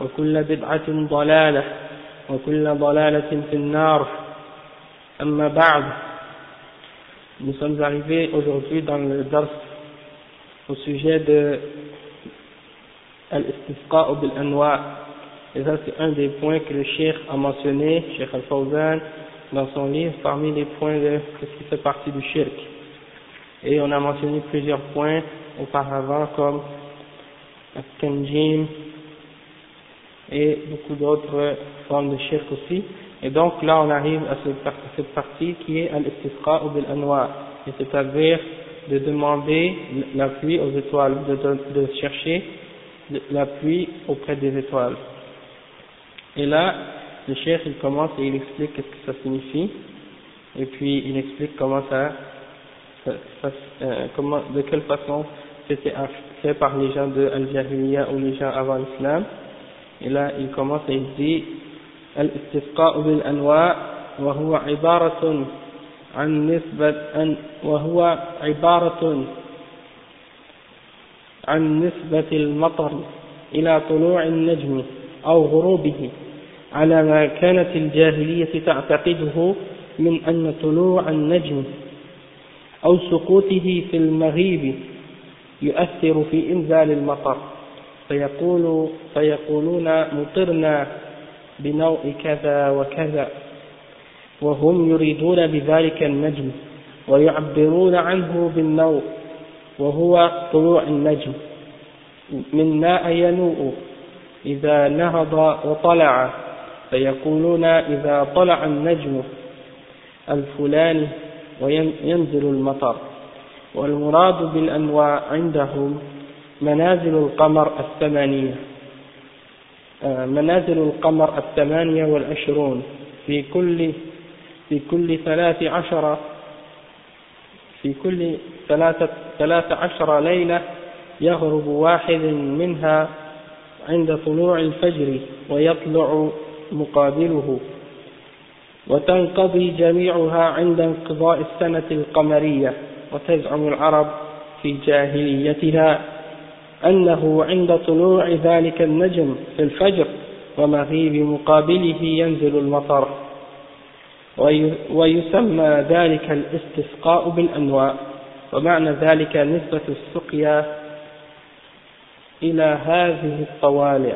وكل بدعة ضلالة وكل ضلالة في النار أما بعد nous sommes arrivés aujourd'hui dans le dars au sujet de al-istisqa bil anwa et ça c'est un des points que le cheikh a mentionné cheikh al-Fawzan dans son livre parmi les points de ce qui fait partie du shirk et on a mentionné plusieurs points auparavant comme al-kanjim et beaucoup d'autres formes de shirk aussi. Et donc là on arrive à cette partie qui est al-istisqa ou bil-anwa, c'est-à-dire de demander la pluie aux étoiles, de, de, chercher la pluie auprès des étoiles. Et là, le chef il commence et il explique ce que ça signifie, et puis il explique comment ça, euh, comment, de quelle façon c'était fait par les gens de Al-Jahiliya ou les gens avant l'islam. Et là, il commence et il dit الاستسقاء بالأنواع وهو عبارة عن نسبة أن وهو عبارة عن نسبة المطر إلى طلوع النجم أو غروبه على ما كانت الجاهلية تعتقده من أن طلوع النجم أو سقوطه في المغيب يؤثر في إنزال المطر. فيقول فيقولون مطرنا بنوع كذا وكذا. وهم يريدون بذلك النجم ويعبرون عنه بالنوع وهو طلوع النجم. من ماء ينوء. إذا نهض وطلع. فيقولون إذا طلع النجم الفلاني وينزل المطر. والمراد بالأنواع عندهم منازل القمر الثمانية. منازل القمر الثمانية والعشرون. في كل في كل ثلاث عشر في كل ثلاثة ثلاث عشر ليلة يغرب واحد منها عند طلوع الفجر ويطلع مقابله. وتنقضي جميعها عند انقضاء السنة القمرية. وتزعم العرب في جاهليتها. أنه عند طلوع ذلك النجم في الفجر ومغيب مقابله ينزل المطر ويسمى ذلك الاستسقاء بالأنواع ومعنى ذلك نسبة السقيا إلى هذه الطوالع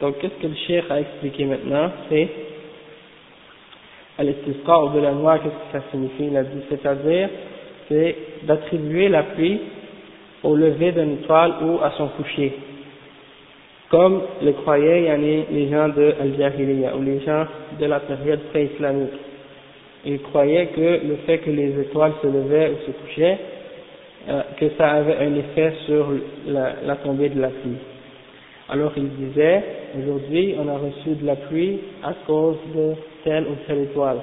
Donc, qu'est-ce que le cheikh a expliqué maintenant C'est l'istisqa ou de la noix, qu'est-ce que ça signifie Il a dit, c'est-à-dire, c'est d'attribuer la pluie au lever d'une étoile ou à son coucher. Comme le croyaient les gens de Al-Jahiliya ou les gens de la période pré-islamique. Ils croyaient que le fait que les étoiles se levaient ou se couchaient, euh, que ça avait un effet sur la tombée de la pluie. Alors ils disaient, aujourd'hui on a reçu de la pluie à cause de telle ou telle étoile.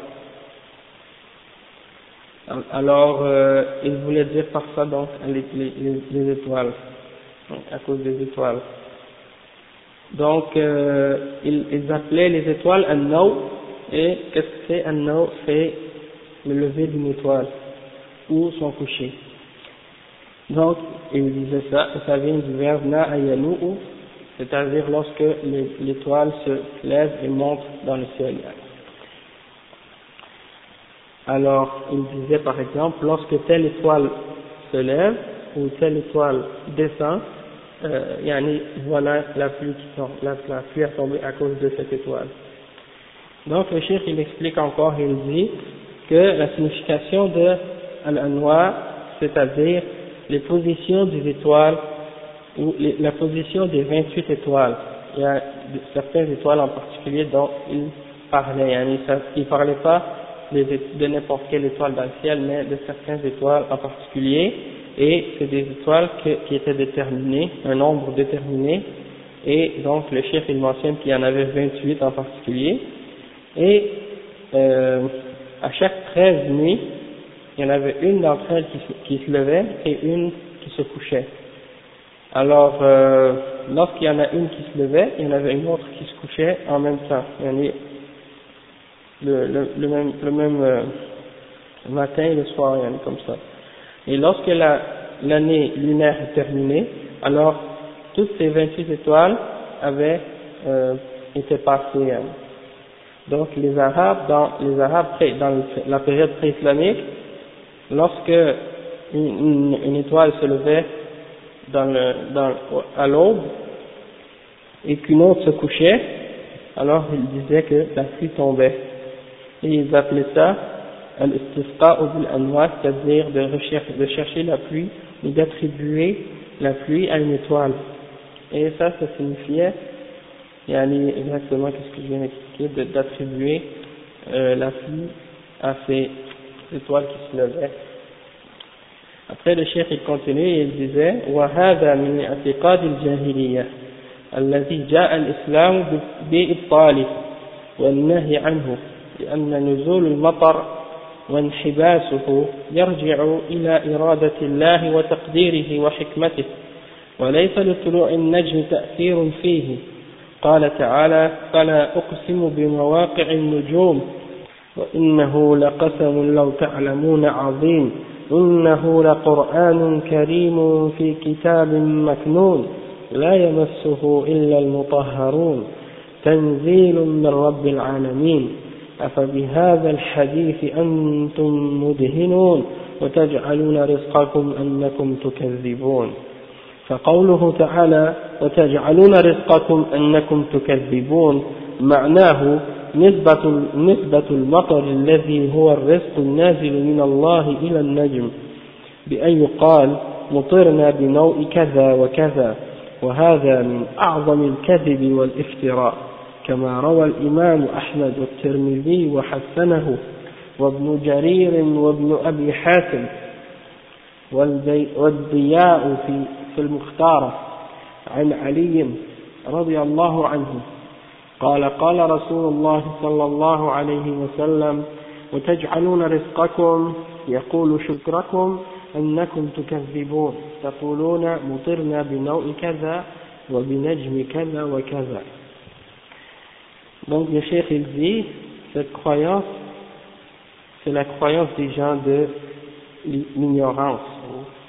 Alors, euh, il voulait dire par ça donc les, les, les étoiles, à cause des étoiles. Donc, euh, ils, ils, appelaient les étoiles un no, et qu'est-ce que c'est un no C'est le lever d'une étoile ou son coucher. Donc, il disait ça, et ça vient du verbe na'ayanu'u, c'est-à-dire lorsque l'étoile se lève et monte dans le ciel. Alors, il disait par exemple, lorsque telle étoile se lève ou telle étoile descend, euh, yani, voilà la pluie qui tombe, la, pluie a tombé à cause de cette étoile. Donc le chef il explique encore, il dit que la signification de al-anwa, c'est-à-dire les positions des étoiles ou la position des 28 étoiles. Il y a certaines étoiles en particulier dont il parlait. il ne parlait pas de n'importe quelle étoile dans le ciel, mais de certaines étoiles en particulier, et c'est des étoiles qui étaient déterminées, un nombre déterminé, et donc le chef il mentionne qu'il y en avait 28 en particulier, et euh, à chaque 13 nuits, il y en avait une d'entre elles qui, se levait et une qui se couchait. Alors, euh, lorsqu'il y en a une qui se levait, il y en avait une autre qui se couchait en même temps. Le, le, le même, le même euh, matin et le soir, il comme ça. Et lorsque l'année lunaire est terminée, alors toutes ces 28 étoiles avaient euh, été passées. Hein. Donc les Arabes, dans les Arabes dans la période pré-islamique, lorsque une, une, étoile se levait dans le, dans, à l'aube et qu'une autre se couchait, alors ils disaient que la pluie tombait Et ils appelaient ça al-istisqa ou bil c'est-à-dire de, de chercher la pluie ou d'attribuer la pluie à une étoile. Et ça, ça signifiait, il y a exactement ce que je viens d'expliquer, d'attribuer euh, la pluie à ces étoiles qui se levaient. Après le chef il continue et il disait وهذا من اعتقاد الجاهلية الذي جاء الإسلام بإبطاله والنهي عنه لأن نزول المطر وانحباسه يرجع إلى إرادة الله وتقديره وحكمته وليس لطلوع النجم تأثير فيه. قال تعالى فلا أقسم بمواقع النجوم وإنه لقسم لو تعلمون عظيم إنه لقرآن كريم في كتاب مكنون لا يمسه إلا المطهرون. تنزيل من رب العالمين. أفبهذا الحديث أنتم مدهنون وتجعلون رزقكم أنكم تكذبون؟ فقوله تعالى وتجعلون رزقكم أنكم تكذبون معناه نسبة, نسبة المطر الذي هو الرزق النازل من الله إلى النجم بأن يقال مطرنا بنوء كذا وكذا وهذا من أعظم الكذب والافتراء. كما روى الإمام أحمد والترمذي وحسنه وابن جرير وابن أبي حاتم والضياء في, في المختارة عن علي رضي الله عنه. قال قال رسول الله صلى الله عليه وسلم وتجعلون رزقكم؟ يقول شكركم أنكم تكذبون. تقولون مطرنا بنوء كذا وبنجم كذا وكذا. Donc le chef il dit, cette croyance, c'est la croyance des gens de l'ignorance,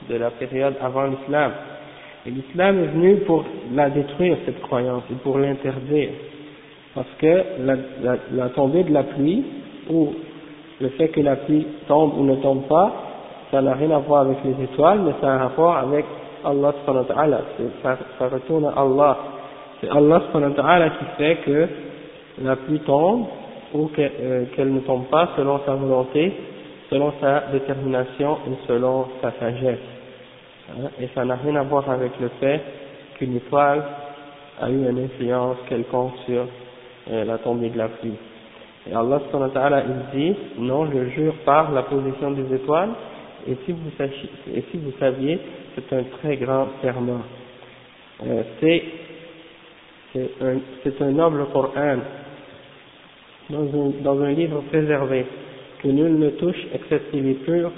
de la période avant l'islam. Et l'islam est venu pour la détruire, cette croyance, et pour l'interdire. Parce que la, tombée de la pluie, ou le fait que la pluie tombe ou ne tombe pas, ça n'a rien à voir avec les étoiles, mais ça a un rapport avec Allah ça, ça retourne à Allah. C'est Allah qui fait que la pluie tombe ou euh, qu'elle ne tombe pas selon sa volonté, selon sa détermination et selon sa sagesse. Hein, et ça n'a rien à voir avec le fait qu'une étoile a eu une influence quelconque sur euh, la tombée de la pluie. Et Allah il dit, non, je jure par la position des étoiles, et si vous saviez, c'est un très grand serment. Euh, c'est un, un noble Coran dans un, dans un livre préservé, que nul ne touche excepté les purs,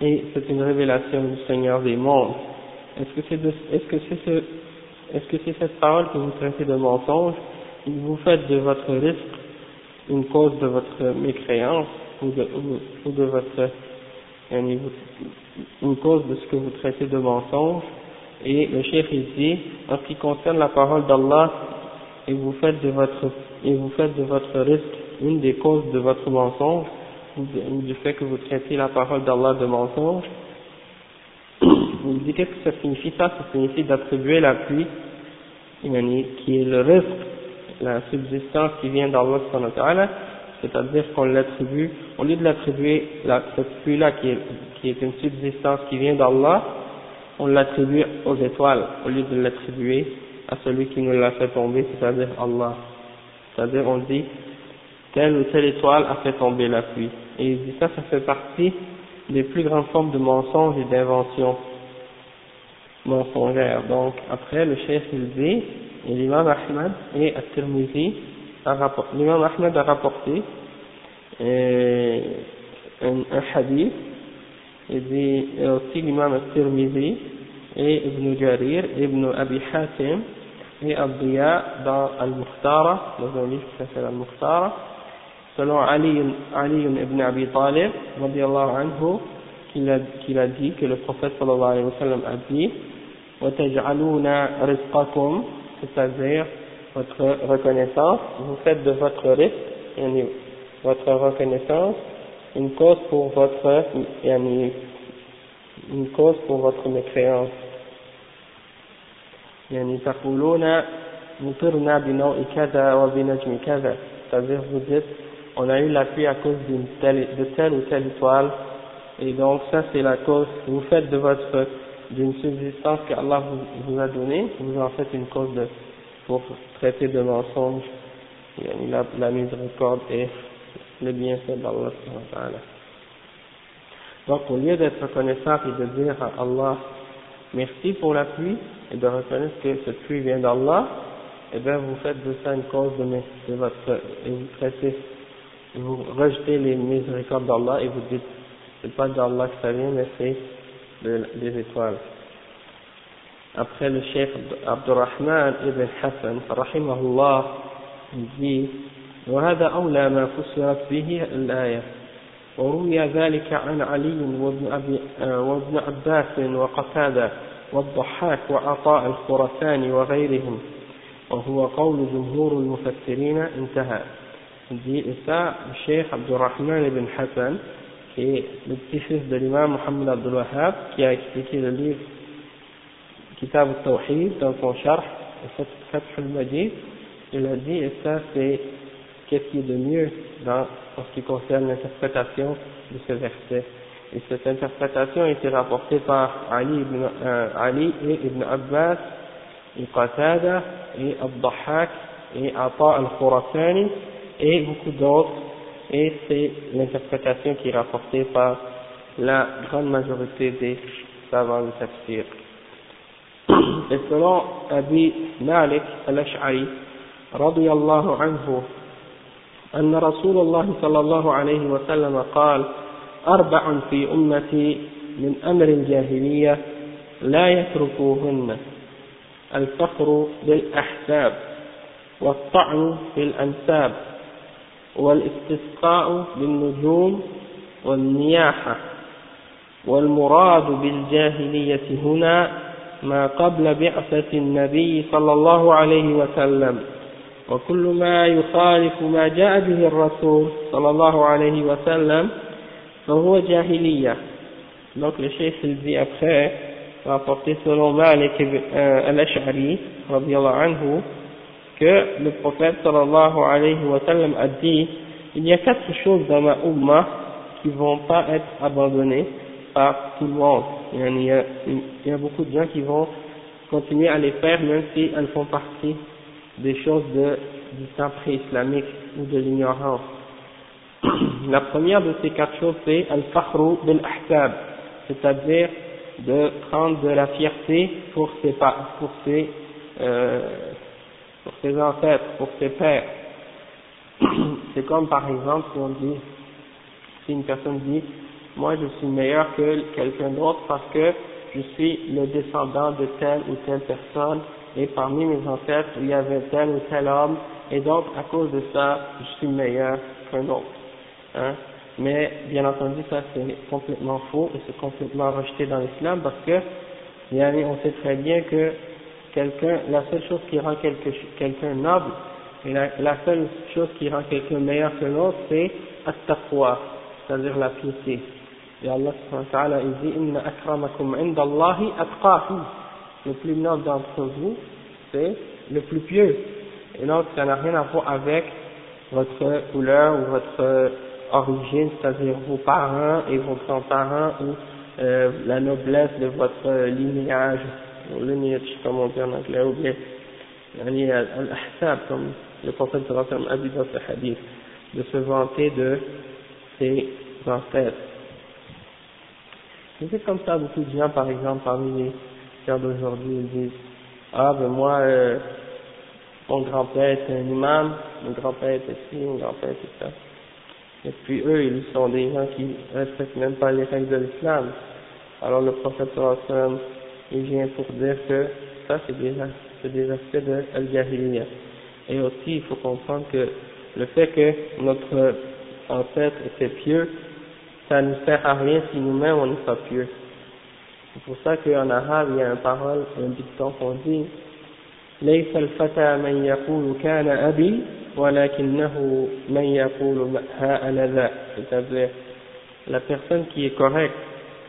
et c'est une révélation du Seigneur des mondes. Est-ce que c'est est-ce que c'est ce, est-ce que c'est cette parole que vous traitez de mensonge, et vous faites de votre risque une cause de votre mécréance, ou de, ou, de votre une cause de ce que vous traitez de mensonge. Et le chef dit, en ce qui concerne la parole d'Allah, et vous faites de votre, et vous faites de votre risque une des causes de votre mensonge, du fait que vous traitez la parole d'Allah de mensonge, il dit qu'est-ce que ça signifie ça? Ça signifie d'attribuer la pluie, qui est le risque, la subsistance qui vient d'Allah c'est-à-dire qu'on l'attribue, au lieu de l'attribuer, cette pluie-là qui est, qui est une subsistance qui vient d'Allah, on l'attribue aux étoiles, au lieu de l'attribuer à celui qui nous l'a fait tomber, c'est-à-dire Allah. C'est-à-dire on dit, telle ou telle étoile a fait tomber la pluie. Et il dit ça, ça fait partie des plus grandes formes de mensonges et d'inventions mensongères. Donc, après, le chef il dit, et l'imam Ahmad et At-Tirmizi, l'imam Ahmad a rapporté un, un, hadith, il dit, et aussi l'imam At-Tirmizi et Ibn Jarir, Ibn Abi Hatim et Abdiya dans Al-Mukhtara, dans un livre qui s'appelle Al-Mukhtara, selon Ali, Ali ibn Abi Talib, anhu, qu'il a, qu'il a dit, que le prophète sallallahu alayhi wa sallam a dit, وَتَجْعَلُونَ رِزْقَكُمْ c'est-à-dire votre reconnaissance, vous faites de votre risque, votre reconnaissance, une cause pour votre, une cause pour votre mécréance. يعني تقولون مطرنا بنوع كذا وبنجم كذا c'est-à-dire vous dites on a eu la pluie à cause d'une telle, de telle ou telle étoile, et donc ça c'est la cause, vous faites de votre, d'une subsistance qu'Allah vous, vous a donnée, vous en faites une cause de, pour traiter de mensonge, la, la miséricorde et le bienfait d'Allah. Donc au lieu d'être reconnaissant et de dire à Allah merci pour la pluie et de reconnaître que cette pluie vient d'Allah, eh bien vous faites de ça une cause de, de votre, et vous traitez vous rejetez les miséricordes d'Allah et vous dites, c'est pas d'Allah que ça vient, mais c'est des étoiles. Après le chef Abdurrahman ibn Hassan, rahimahullah, il dit, وهذا أولى ما فسرت به الآية وروي ذلك عن علي وابن, أبي وابن عباس وقتادة والضحاك وعطاء الخرسان وغيرهم وهو قول جمهور المفسرين انتهى. دي إساء الشيخ عبد الرحمن بن حسن في متفس بالإمام محمد عبد الوهاب كي اكتكي لي كتاب التوحيد دونك شرح فتح المجيد. il a dit et ça c'est qu'est-ce qui est de mieux dans en ce qui concerne l'interprétation de ce verset Et cette interprétation a été rapportée par Ali, ibn, euh, Ali et Ibn Abbas, et Qatada, et Abdahak, et Ata al-Khurasani, et beaucoup d'autres, et c'est l'interprétation qui est rapportée par la grande majorité des savants de tafsir. Et selon Abi Malik al-Ash'ari, رضي الله عنه أن رسول الله صلى الله عليه وسلم قال أربع في أمتي من أمر الجاهلية لا يتركوهن. الفخر بالأحساب والطعن في الأنساب والاستسقاء بالنجوم والنياحة. والمراد بالجاهلية هنا ما قبل بعثة النبي صلى الله عليه وسلم. وكل ما يخالف ما جاء به الرسول صلى الله عليه وسلم فهو جاهلية donc le chef il dit après rapporté selon Malik euh, al-Ash'ari radiallahu anhu que le prophète sallallahu alayhi wa sallam a dit il y a quatre choses dans ma umma qui vont pas être abandonnées par tout le monde. Il y a, il y a beaucoup de gens qui vont continuer à les faire même si elles font partie des choses de, du temps pré-islamique ou de l'ignorance. La première de ces quatre choses c'est al-fakhru bil-ahsab, c'est-à-dire de prendre de la fierté pour ses, pour ses euh, pour ses ancêtres, pour ses pères. C'est comme par exemple si on dit, si une personne dit, moi je suis meilleur que quelqu'un d'autre parce que je suis le descendant de telle ou telle personne et parmi mes ancêtres il y avait tel ou tel homme et donc à cause de ça je suis meilleur qu'un autre. Hein. mais bien entendu ça c'est complètement faux et c'est complètement rejeté dans l'islam parce que on sait très bien que quelqu'un, la seule chose qui rend quelqu'un noble et la, seule chose qui rend quelqu'un meilleur que l'autre c'est at-taqwa, c'est-à-dire la piété. Et Allah subhanahu il dit inna akramakum indallahi atqakum. Le plus noble d'entre vous c'est le plus pieux. Et donc ça n'a rien à voir avec votre couleur ou votre origine, c'est-à-dire vos parents et vos grands-parents ou euh, la noblesse de votre lignage, ou lignage comme on dit en anglais, ou bien al-ahsab, comme le prophète a dit dans ce hadith, de se vanter de ses ancêtres. C'est comme ça, beaucoup de gens, par exemple, parmi les gens d'aujourd'hui, ils disent, ah ben moi, euh, mon grand-père est un imam, mon grand-père est ici, mon grand-père est ça. Et puis eux, ils sont des gens qui ne respectent même pas les règles de l'islam. Alors le prophète sallam, il vient pour dire que ça c'est des, des aspects de Al-Jahiliya. Et aussi il faut comprendre que le fait que notre ancêtre était pieux, ça ne sert à rien si nous-mêmes on n'est pas pieux. C'est pour ça qu'en arabe il y a une parole, un dicton qu'on dit « Laysa al-fata man kana abi » ولكنه من يقول ها أنا ذا c'est-à-dire la personne qui est correcte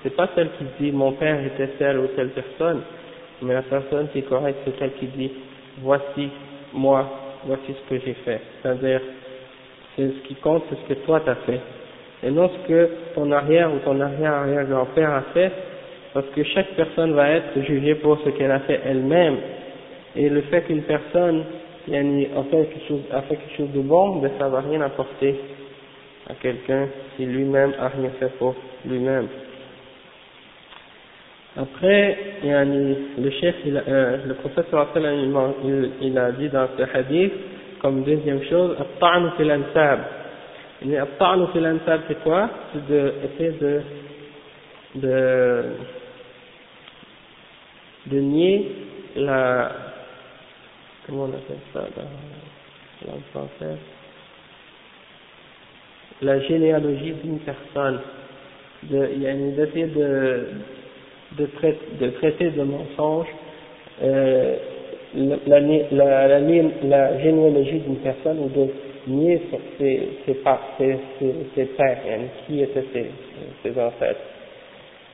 c'est pas celle qui dit mon père était telle ou telle personne mais la personne qui est correcte c'est celle qui dit voici moi voici ce que j'ai fait c'est-à-dire c'est ce qui compte c'est ce que toi t'as fait et non ce que ton arrière ou ton arrière-arrière grand-père a fait parce que chaque personne va être jugée pour ce qu'elle a fait elle-même et le fait qu'une personne a fait, quelque chose, a fait quelque chose de bon, ben ça va rien apporter à quelqu'un si lui-même a rien fait pour lui-même. Après, le chef, il, euh, le professeur il, il a dit dans ce hadith, comme deuxième chose, At-ta'nu fil ansab. At-ta'nu fil ansab, c'est quoi? C'est d'essayer de, de, de nier la, comment on appelle ça dans langue française? La généalogie d'une personne, d'essayer de, de, traiter, de traiter de mensonge euh, la, la, la, la, généalogie d'une personne ou de nier ses, ses, ses, ses, pères, qui étaient ses, ses ancêtres.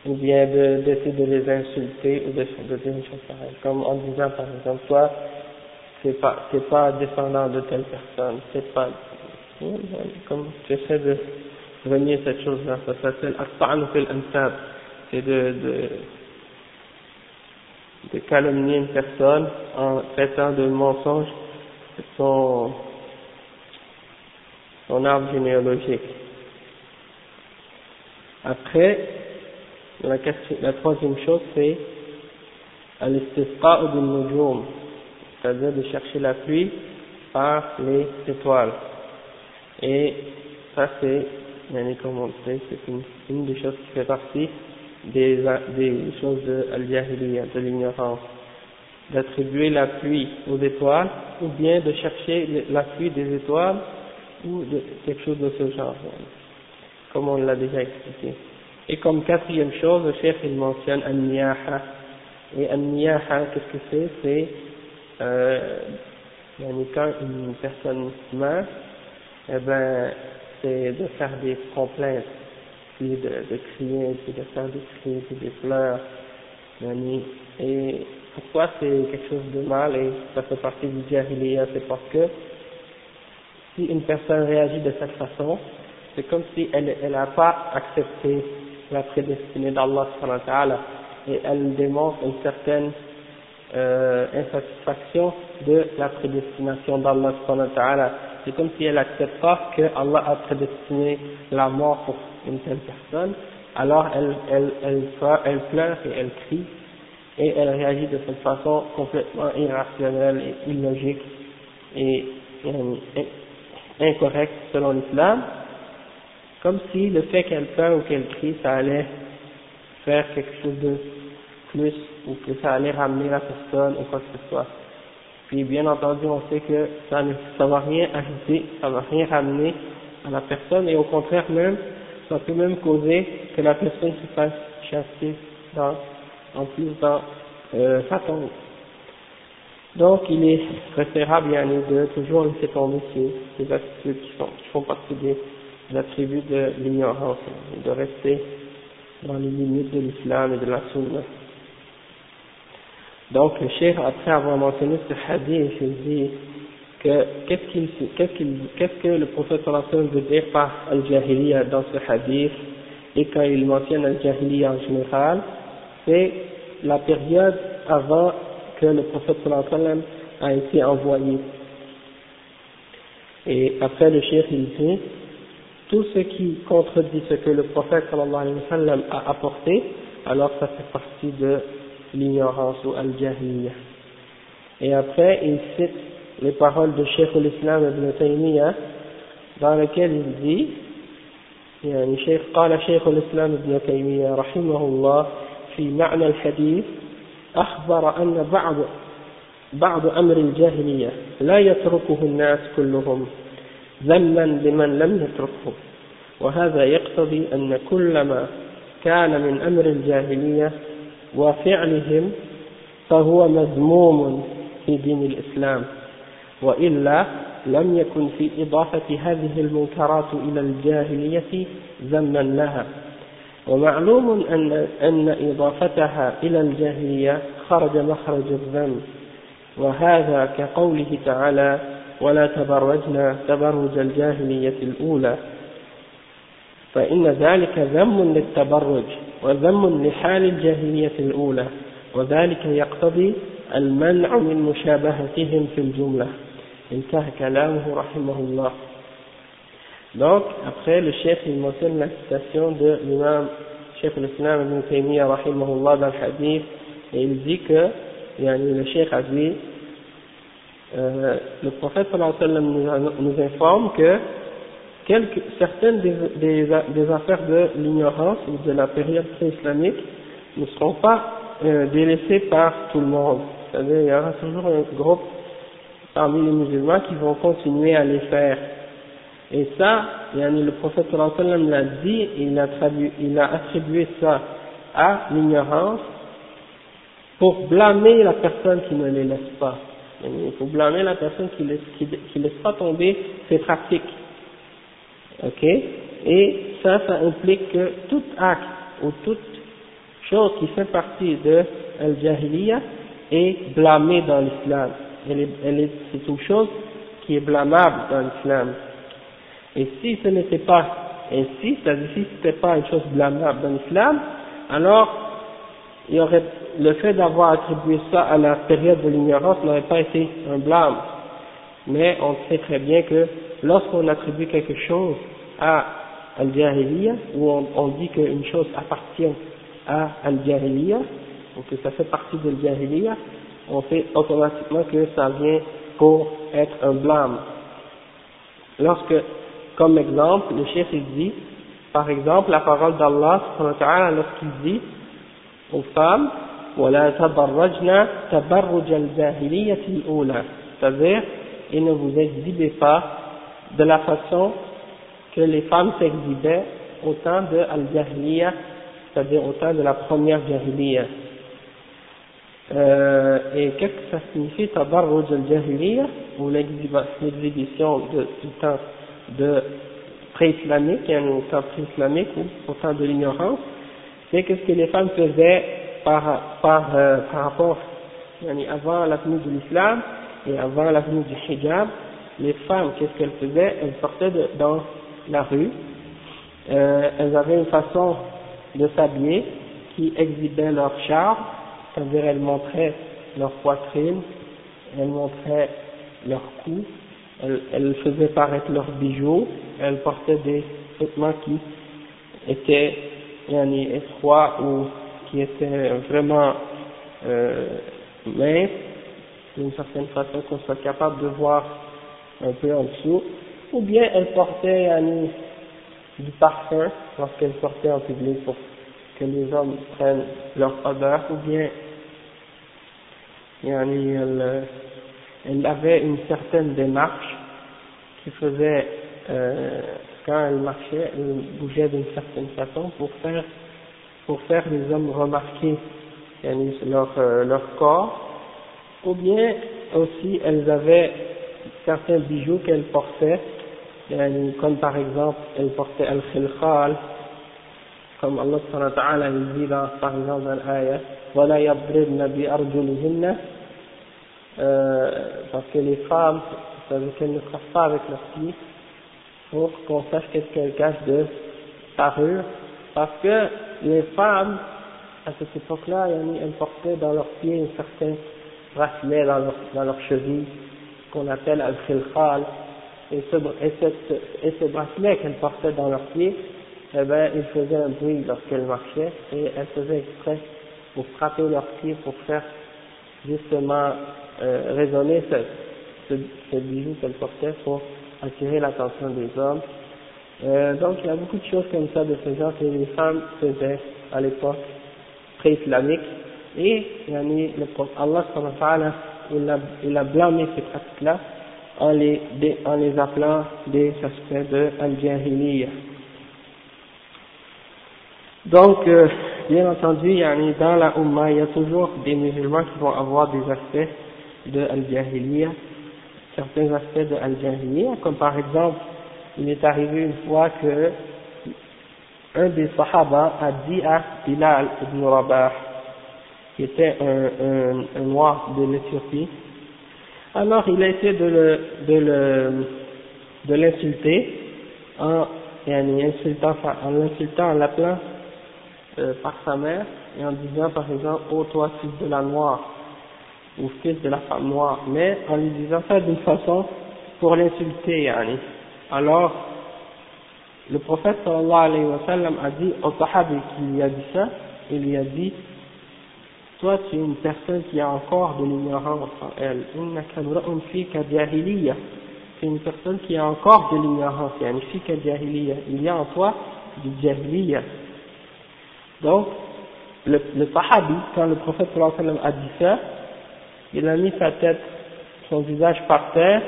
Ou bien d'essayer de, de, les insulter ou de, de dire une chose pareille, comme en disant par exemple, toi, c'est pas, c'est pas descendant de telle personne, c'est pas, comme tu essaies de renier cette chose-là, ça s'appelle At-Ta'nu fil c'est de, de, de calomnier une personne en traitant de mensonge son, son arbre généalogique. Après, la troisième chose c'est al-istisqa' bil-nujum c'est-à-dire de chercher la pluie par les étoiles. Et ça c'est, comme on sait, c'est une, une, des choses qui fait partie des, des choses de de l'ignorance. D'attribuer la pluie aux étoiles, ou bien de chercher la pluie des étoiles, ou quelque chose de ce genre, comme on l'a déjà expliqué. Et comme quatrième chose, le chef il mentionne An-Niyaha. Et An-Niyaha, qu'est-ce que c'est? C'est euh, quand une personne meurt, eh ben, c'est de faire des complaintes, puis de, crier, puis de faire des cris, puis des pleurs. Et pourquoi c'est quelque chose de mal et ça fait partie du jahiliya, c'est parce que si une personne réagit de cette façon, c'est comme si elle n'a pas accepté la prédestinée d'Allah et elle démontre une certaine euh, insatisfaction de la prédestination d'Allah C'est comme si elle n'accepte pas que Allah a prédestiné la mort pour une telle personne, alors elle, elle, elle, elle pleure et elle crie, et elle réagit de cette façon complètement irrationnelle et illogique et, et incorrecte selon l'islam, comme si le fait qu'elle pleure ou qu'elle crie, ça allait faire quelque chose de plus ou que ça allait ramener la personne ou quoi que ce soit. Puis bien entendu, on sait que ça ne ça va rien ajouter, ça va rien ramener à la personne et au contraire même, ça peut même causer que la personne se fasse chasser dans, en plus dans euh, sa tombe. Donc il est préférable de toujours laisser tomber ces, ces attitudes qui, sont, qui font partie des, attributs de l'ignorance, de rester dans les limites de l'islam et de la sunna. Donc le cheikh, après avoir mentionné ce hadith, il dit que qu'est-ce qu'il qu'est-ce que le prophète veut dire par al-jahiliya dans ce hadith? Et quand il mentionne al-jahiliya en général, c'est la période avant que le prophète a été envoyé. Et après le cheikh il dit tout ce qui contredit ce que le prophète a apporté, alors ça fait partie de l'ignorance ou al-jahiliya. Et après, il cite les paroles de Cheikh l'Islam ibn Taymiyyah, dans lesquelles il dit, يعني شيخ قال شيخ الإسلام ابن تيمية رحمه الله في معنى الحديث أخبر أن بعض بعض أمر الجاهلية لا يتركه الناس كلهم ذما لمن لم يتركه وهذا يقتضي أن كل ما كان من أمر الجاهلية وفعلهم فهو مذموم في دين الإسلام وإلا لم يكن في إضافة هذه المنكرات إلى الجاهلية ذما لها. ومعلوم أن, أن إضافتها إلى الجاهلية خرج مخرج الذم وهذا كقوله تعالى ولا تبرجنا تبرج الجاهلية الأولى فإن ذلك ذم للتبرج. وذم لحال الجاهلية الأولى وذلك يقتضي المنع من مشابهتهم في الجملة انتهى كلامه رحمه الله Donc, après, le chef, il mentionne la citation de l'imam chef l'islam ibn Taymiyyah rahimahullah dans le hadith, et il dit que, yani, le chef a dit, euh, le prophète sallallahu alayhi wa sallam nous, informe que quelques, certaines des, des, des affaires de l'ignorance ou de la période pré-islamique ne seront pas euh, délaissées par tout le monde. C'est-à-dire, il y aura toujours un groupe parmi les musulmans qui vont continuer à les faire. Et ça, le prophète l'a dit, il a, traduit, il a attribué ça à l'ignorance pour blâmer la personne qui ne les laisse pas. Il faut blâmer la personne qui ne laisse, qui, qui laisse pas tomber ses pratiques. Ok? Et ça, ça implique que tout acte ou toute chose qui fait partie de Al-Jahiliya est blâmée dans l'islam. C'est une chose qui est blâmable dans l'islam. Et si ce n'était pas ainsi, c'est-à-dire si ce n'était pas une chose blâmable dans l'islam, alors il y le fait d'avoir attribué ça à la période de l'ignorance n'aurait pas été un blâme. Mais on sait très bien que lorsqu'on attribue quelque chose à Al-Jahiliya, où on, on dit qu'une chose appartient à Al-Jahiliya, ou que ça fait partie de Al-Jahiliya, on fait automatiquement que ça vient pour être un blâme. Lorsque, comme exemple, le chef il dit, par exemple, la parole d'Allah, lorsqu'il dit aux femmes, c'est-à-dire, et ne vous exhibez pas de la façon que les femmes s'exhibaient au temps de Al-Jahiliya, c'est-à-dire au temps de la première Jahiliya. Euh, et qu'est-ce que ça signifie Tabarruj al-Jahiliya, ou l'exhibition du temps de pré-islamique, un hein, temps pré-islamique ou au temps de l'ignorance, c'est qu'est-ce que les femmes faisaient par, par, euh, par rapport, avant la venue de l'islam et avant la venue du hijab, les femmes, qu'est-ce qu'elles faisaient? Elles sortaient dans la rue, euh, elles avaient une façon de s'habiller qui exhibait leur charme, c'est-à-dire elles montraient leur poitrine, elles montraient leur cou, elles, elles faisaient paraître leurs bijoux, elles portaient des vêtements qui étaient yani, étroits ou qui étaient vraiment euh, minces, d'une certaine façon qu'on soit capable de voir un peu en dessous, ou bien elle portait du parfum lorsqu'elle sortait en public pour que les hommes prennent leur odeur, ou bien yani, elle, elle avait une certaine démarche qui faisait euh, quand elles marchaient, elles bougeaient d'une certaine façon pour faire, pour faire les hommes remarquer leur, euh, leur corps, ou bien aussi elles avaient certains bijoux qu'elles portaient, comme par exemple elles portaient al-khilkhal, comme Allah subhanahu wa ta'ala dit dans, par exemple dans l'ayah, وَلَا يَضْرِبْنَ بِأَرْجُلِهِنَّ euh, parce que les femmes, ça veut qu'elles ne frappent pas avec leurs pieds, pour qu'on sache qu'est-ce qu'elles cachent de parure, parce que les femmes, à cette époque-là, elles portaient dans leurs pieds un certain bracelet dans leurs dans leur cheville, qu'on appelle al-khilkhal, et ce, et, cette, et ce bracelet qu'elles portaient dans leurs pieds, eh ben, il faisait un bruit lorsqu'elles marchaient, et elles faisaient exprès pour frapper leurs pieds, pour faire justement euh, résonner ce, ce, ce bijou qu'elle portait pour attirer l'attention des hommes. Euh, donc il y a beaucoup de choses comme ça de ce genre que les femmes faisaient à l'époque pré-islamique et yani, le, Allah il a, il a blâmé ces pratiques-là en les, en les appelant des aspects de al-jahiliyyah. Donc, euh, bien entendu, yani, dans la Ummah, il y a toujours des musulmans qui vont avoir des aspects de al-jahiliyyah, certains aspects de al-jahiliyyah, comme par exemple, il est arrivé une fois que un des sahaba a dit à Bilal ibn Rabah, qui était un, un, un noir de l'Éthiopie, alors il a essayé de le, de le, de l'insulter en, en insultant, en l'insultant, en l'appelant euh, par sa mère et en disant par exemple, oh toi fils de la noire, ou fils de la femme noire, mais en lui disant ça d'une façon pour l'insulter, yani. Alors, le prophète sallallahu alayhi wa sallam a dit au sahabi qui lui a dit ça, il lui a dit, toi tu es une personne qui a encore de l'ignorance en elle, c'est une personne qui a encore de l'ignorance, il y a en toi du jahiliya. Donc, le, le sahabi, quand le prophète a dit ça, il a mis sa tête, son visage par terre,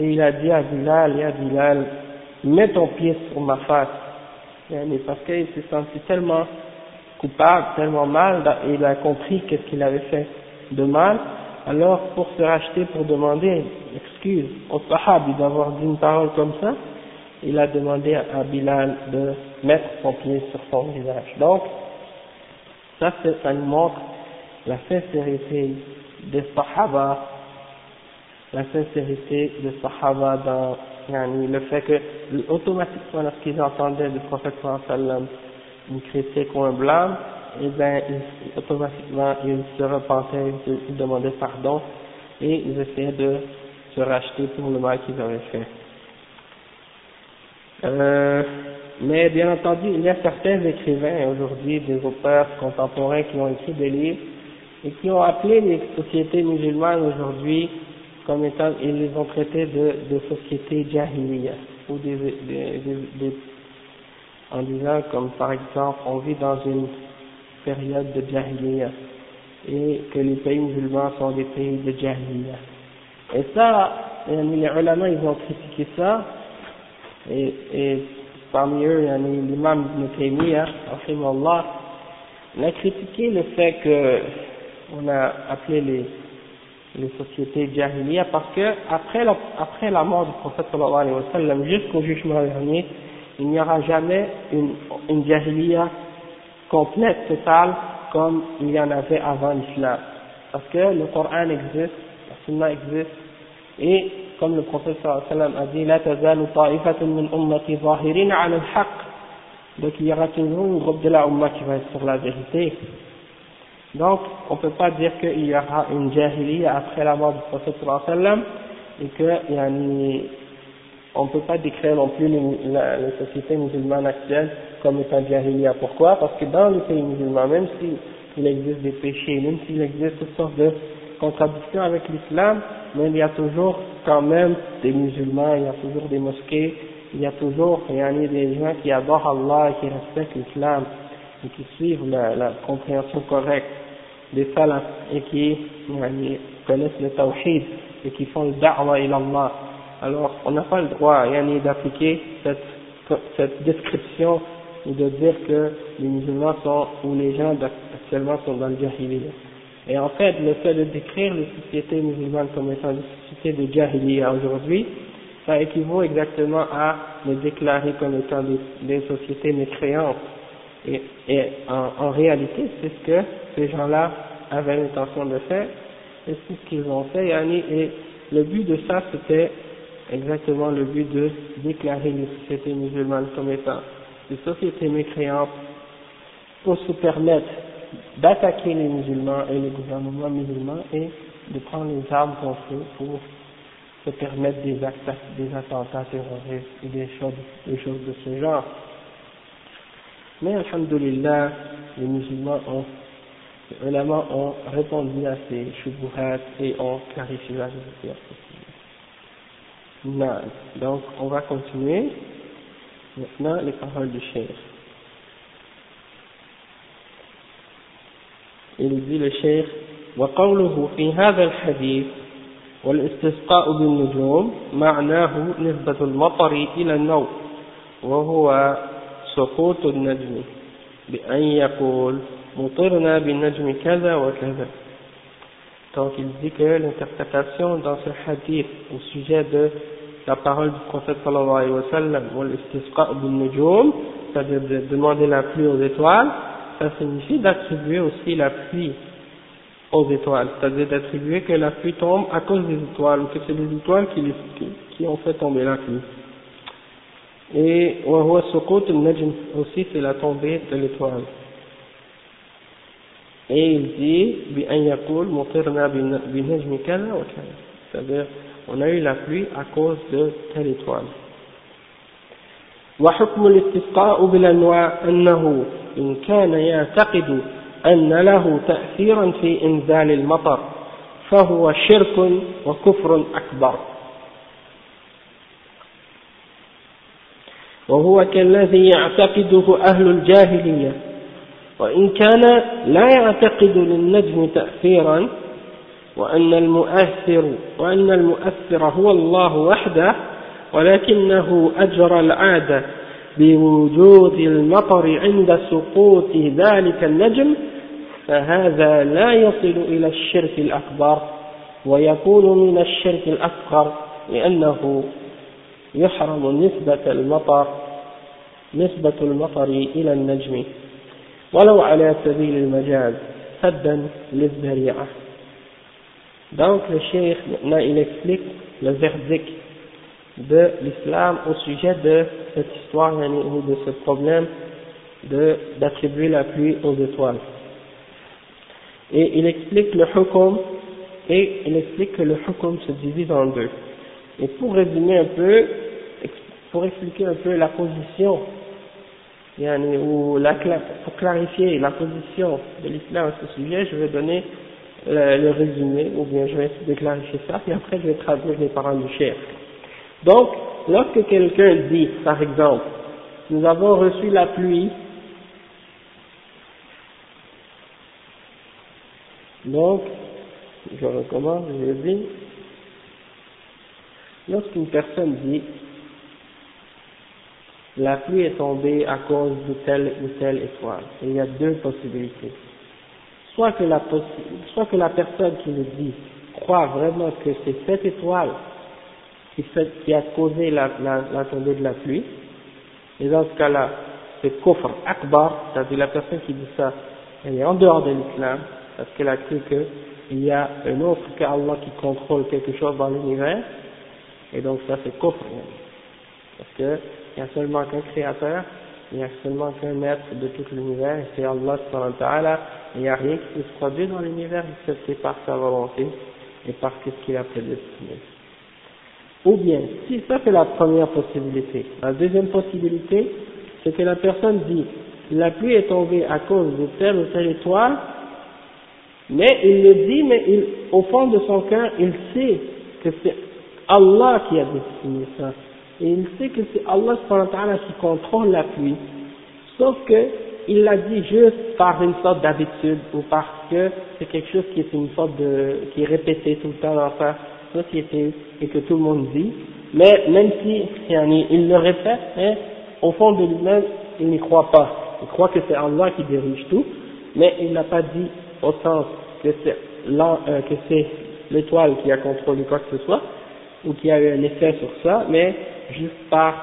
et il a dit à Bilal, à Bilal, mets ton pied sur ma face. Parce qu'il s'est senti tellement coupable, tellement mal, et il a compris qu'est-ce qu'il avait fait de mal. Alors, pour se racheter, pour demander excuse au sahabi d'avoir dit une parole comme ça, il a demandé à Bilal de mettre son pied sur son visage. Donc, ça, ça nous montre la sincérité des Sahaba, la sincérité des Sahaba dans le fait que automatiquement lorsqu'ils entendaient le prophète sallam une critique ou un blâme, et eh bien automatiquement ils se repentaient, ils demandaient pardon et ils essayaient de se racheter pour le mal qu'ils avaient fait. Euh, mais bien entendu, il y a certains écrivains aujourd'hui, des auteurs contemporains qui ont écrit des livres et qui ont appelé les sociétés musulmanes aujourd'hui comme étant, ils les ont traités de, de sociétés jahiliya, ou des, des, des, en disant comme par exemple, on vit dans une période de jahiliya, et que les pays musulmans sont des pays de jahiliya. Et ça, les ulama, ils ont critiqué ça, et, parmi eux, l'imam Ibn Taymiyyah, Allah, il a critiqué le fait que on a appelé les, les sociétés jahiliya parce que après la, après la mort du prophète sallallahu alayhi wa sallam jusqu'au jugement dernier, il n'y aura jamais une, une jahiliya complète, totale, comme il y en avait avant l'islam. Parce que le Coran existe, la Sunna existe, et comme le prophète sallam a dit, la tazalu ta'ifatun min ummati zahirin ala al-haq. Donc il y aura toujours un groupe de la umma qui va être sur la vérité. Donc, on ne peut pas dire qu'il y aura une jahiliya après la mort du prophète sallam et que yani, on ne peut pas décrire non plus les, la, les sociétés musulmanes actuelles comme étant jahiliya. Pourquoi? Parce que dans les pays musulmans, même s'il existe des péchés, même s'il existe toutes sortes de contradictions avec l'islam, mais il y a toujours quand même des musulmans, il y a toujours des mosquées, il y a toujours yani, des gens qui adorent Allah et qui respectent l'islam et qui suivent la, compréhension correcte des salafs et qui connaissent le tawhid et qui font le da'wa ila Allah. Alors, on n'a pas le droit d'appliquer cette description de dire que les musulmans sont, ou les gens actuellement sont dans le jahiliya. Et en fait, le fait de décrire les sociétés musulmanes comme étant des sociétés de jahiliya aujourd'hui, ça équivaut exactement à les déclarer comme étant des, sociétés mécréantes. Et, en, réalité, c'est ce que ces gens-là avaient l'intention de faire, et c'est ce qu'ils ont fait, et le but de ça, c'était exactement le but de déclarer les sociétés musulmanes comme étant des sociétés mécréantes pour se permettre d'attaquer les musulmans et les gouvernements musulmans et de prendre les armes contre eux pour se permettre des, actes, des attentats terroristes et des choses, des choses de ce genre. Mais, alhamdulillah, les musulmans ont, les ont répondu à ces shubuhat et ont clarifié la vérité. Non. Donc, on va continuer. Maintenant, les paroles du chef. Il dit le chef, وقوله في هذا الحديث والاستسقاء بالنجوم معناه نسبة المطر إلى النوم وهو سقوط النجم بأن يقول مطرنا بالنجم كذا وكذا Donc il dit que l'interprétation dans ce hadith au sujet de la parole du prophète sallallahu alayhi wa sallam, c'est-à-dire de demander la pluie aux étoiles, ça signifie d'attribuer aussi la pluie aux étoiles, c'est-à-dire d'attribuer que la pluie tombe à cause des étoiles, ou que c'est les étoiles qui, qui ont fait tomber la pluie. Et aussi c'est la tombée de l'étoile. Et il dit, c'est-à-dire on a eu la pluie à cause de telle étoile. وحكم الاستسقاء بالأنواع أنه إن كان يعتقد أن له تأثيرا في إنزال المطر فهو شرك وكفر أكبر وهو كالذي يعتقده أهل الجاهلية وإن كان لا يعتقد للنجم تأثيرا وأن المؤثر وأن المؤثر هو الله وحده ولكنه أجرى العادة بوجود المطر عند سقوط ذلك النجم فهذا لا يصل إلى الشرك الأكبر ويكون من الشرك الأصغر لأنه يحرم نسبة المطر نسبة المطر إلى النجم. ولو على سبيل المجاز سدا للذريعة. Donc le cheikh, maintenant, il explique le verdict de l'islam au sujet de cette histoire ou de ce problème d'attribuer la pluie aux étoiles. Et il explique le hukum et il explique que le hukum se divise en deux. Et pour résumer un peu, pour expliquer un peu la position, ou pour clarifier la position de l'islam à ce sujet, je vais donner le, résumé, ou bien je vais essayer de clarifier ça, et après je vais traduire les paroles du chef. Donc, lorsque quelqu'un dit, par exemple, nous avons reçu la pluie, donc, je recommence, je dis, lorsqu'une personne dit, la pluie est tombée à cause de telle ou telle étoile, il y a deux possibilités soit que la, soit que la personne qui le dit croit vraiment que c'est cette étoile qui, a causé la, la, tombée de la pluie, et dans ce cas-là, c'est kofr akbar, c'est-à-dire la personne qui dit ça, elle est en dehors de l'islam, parce qu'elle a cru qu'il y a un autre qu'Allah qui contrôle quelque chose dans l'univers, et donc ça c'est kofr, parce qu'il n'y a seulement qu'un créateur, il n'y a seulement qu'un maître de tout l'univers, et c'est Allah il n'y a rien qui se produire dans l'univers, c'est par sa volonté et par ce qu'il a prédestiné. Ou bien, si ça c'est la première possibilité, la deuxième possibilité, c'est que la personne dit, la pluie est tombée à cause de telle ou telle étoile, mais il le dit, mais il, au fond de son cœur, il sait que c'est Allah qui a destiné ça. Et il sait que c'est Allah qui contrôle la pluie. Sauf que il l'a dit juste par une sorte d'habitude ou parce que c'est quelque chose qui est une sorte de, qui est répété tout le temps dans sa société et que tout le monde dit. Mais même si il le répète, hein, au fond de lui-même, il n'y croit pas. Il croit que c'est Allah qui dirige tout, mais il n'a pas dit au sens que c'est euh, que c'est l'étoile qui a contrôlé quoi que ce soit, ou qui a eu un effet sur ça, mais juste par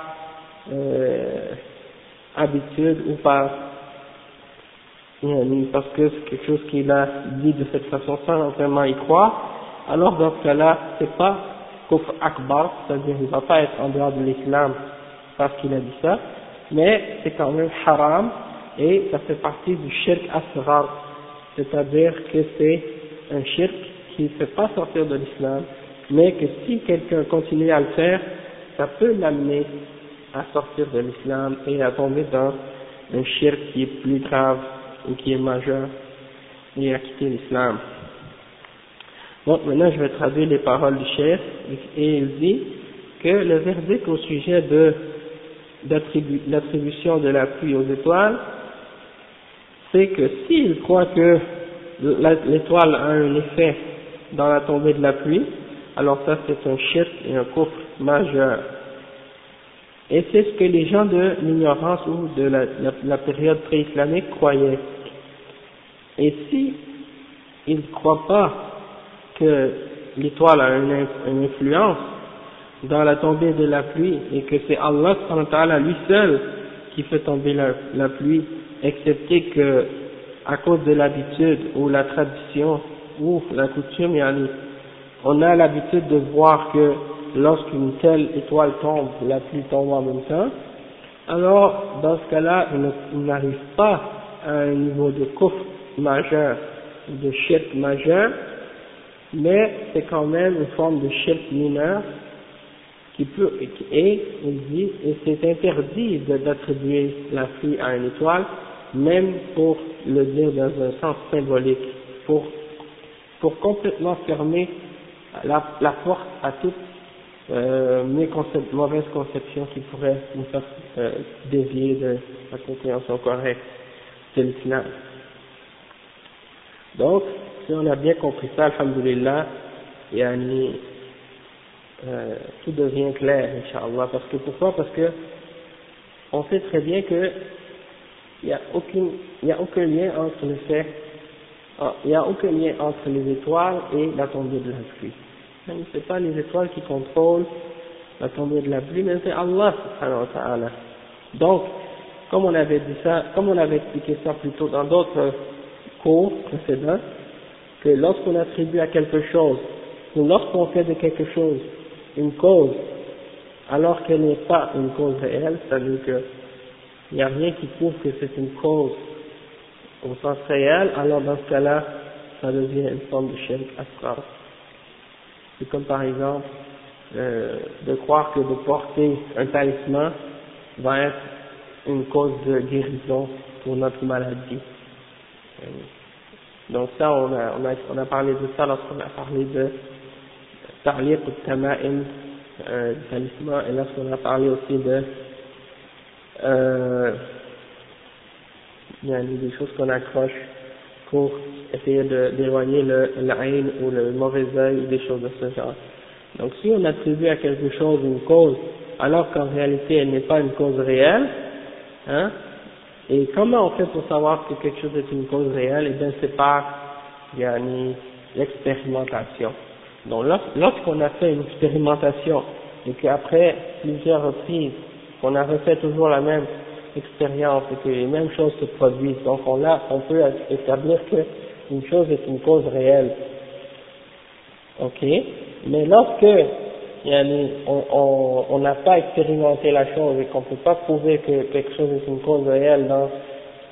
euh, habitude ou par parce que c'est quelque chose qu'il a dit de cette façon sans vraiment y croire, alors dans ce cas-là, c'est pas kufr akbar, c'est-à-dire il va pas être en dehors de l'islam parce qu'il a dit ça, mais c'est quand même haram et ça fait partie du shirk asrar, c'est-à-dire que c'est un shirk qui ne fait pas sortir de l'islam, mais que si quelqu'un continue à le faire, ça peut l'amener à sortir de l'islam et à tomber dans un shirk qui est plus grave ou qui est majeur et à quitter l'islam. Donc maintenant je vais traduire les paroles du chef et il dit que le verdict au sujet de l'attribution de la pluie aux étoiles, c'est que s'il croit que l'étoile a un effet dans la tombée de la pluie, alors ça c'est un shirk et un coffre majeur. Et c'est ce que les gens de l'ignorance ou de la, période pré-islamique croyaient. Et si ils ne croient pas que l'étoile a une, influence dans la tombée de la pluie et que c'est Allah lui seul qui fait tomber la, pluie, excepté que à cause de l'habitude ou la tradition ou la coutume, on a l'habitude de voir que lorsqu'une telle étoile tombe, la pluie tombe en même temps, alors dans ce cas-là, il n'arrive pas à un niveau de coffre majeur, de shirk majeur, mais c'est quand même une forme de shirk mineur qui peut, et il dit, et c'est interdit d'attribuer la pluie à une étoile, même pour le dire dans un sens symbolique, pour, pour complètement fermer la, la porte à toute euh, mes concept, mauvaises qui pourraient nous faire euh, dévier de la compréhension correcte de l'islam. Donc, si on a bien compris ça, alhamdulillah, yani, euh, tout devient clair, inshallah. Parce que pourquoi? Parce que on sait très bien que il n'y a a aucun lien entre le fait, il n'y a aucun lien entre les étoiles et la tombée de la pluie. Ce n'est pas les étoiles qui contrôlent la tombée de la pluie, mais c'est Allah. Donc, comme on avait dit ça, comme on avait expliqué ça plus tôt dans d'autres cours précédents, que lorsqu'on attribue à quelque chose, ou lorsqu'on fait de quelque chose une cause, alors qu'elle n'est pas une cause réelle, c'est-à-dire qu'il n'y a rien qui prouve que c'est une cause au sens réel, alors dans ce cas-là, ça devient une forme de shirk asrar. C'est comme par exemple euh, de croire que de porter un talisman va être une cause de guérison pour notre maladie. Euh, donc ça, on a, on a, on a parlé de ça lorsqu'on a parlé de ta'liq tama'im, euh, talisman, et lorsqu'on a parlé aussi de euh, il y a des choses qu'on accroche pour essayer d'éloigner le l'haine ou le mauvais œil ou des choses de ce genre. Donc si on attribue à quelque chose une cause alors qu'en réalité elle n'est pas une cause réelle, hein, et comment on fait pour savoir que quelque chose est une cause réelle? Eh bien c'est par l'expérimentation. Donc lorsqu'on a fait une expérimentation et qu'après plusieurs reprises qu'on a refait toujours la même expérience et que les mêmes choses se produisent. Donc on, a, on peut établir qu'une chose est une cause réelle. Ok? Mais lorsque on n'a pas expérimenté la chose et qu'on ne peut pas prouver que quelque chose est une cause réelle dans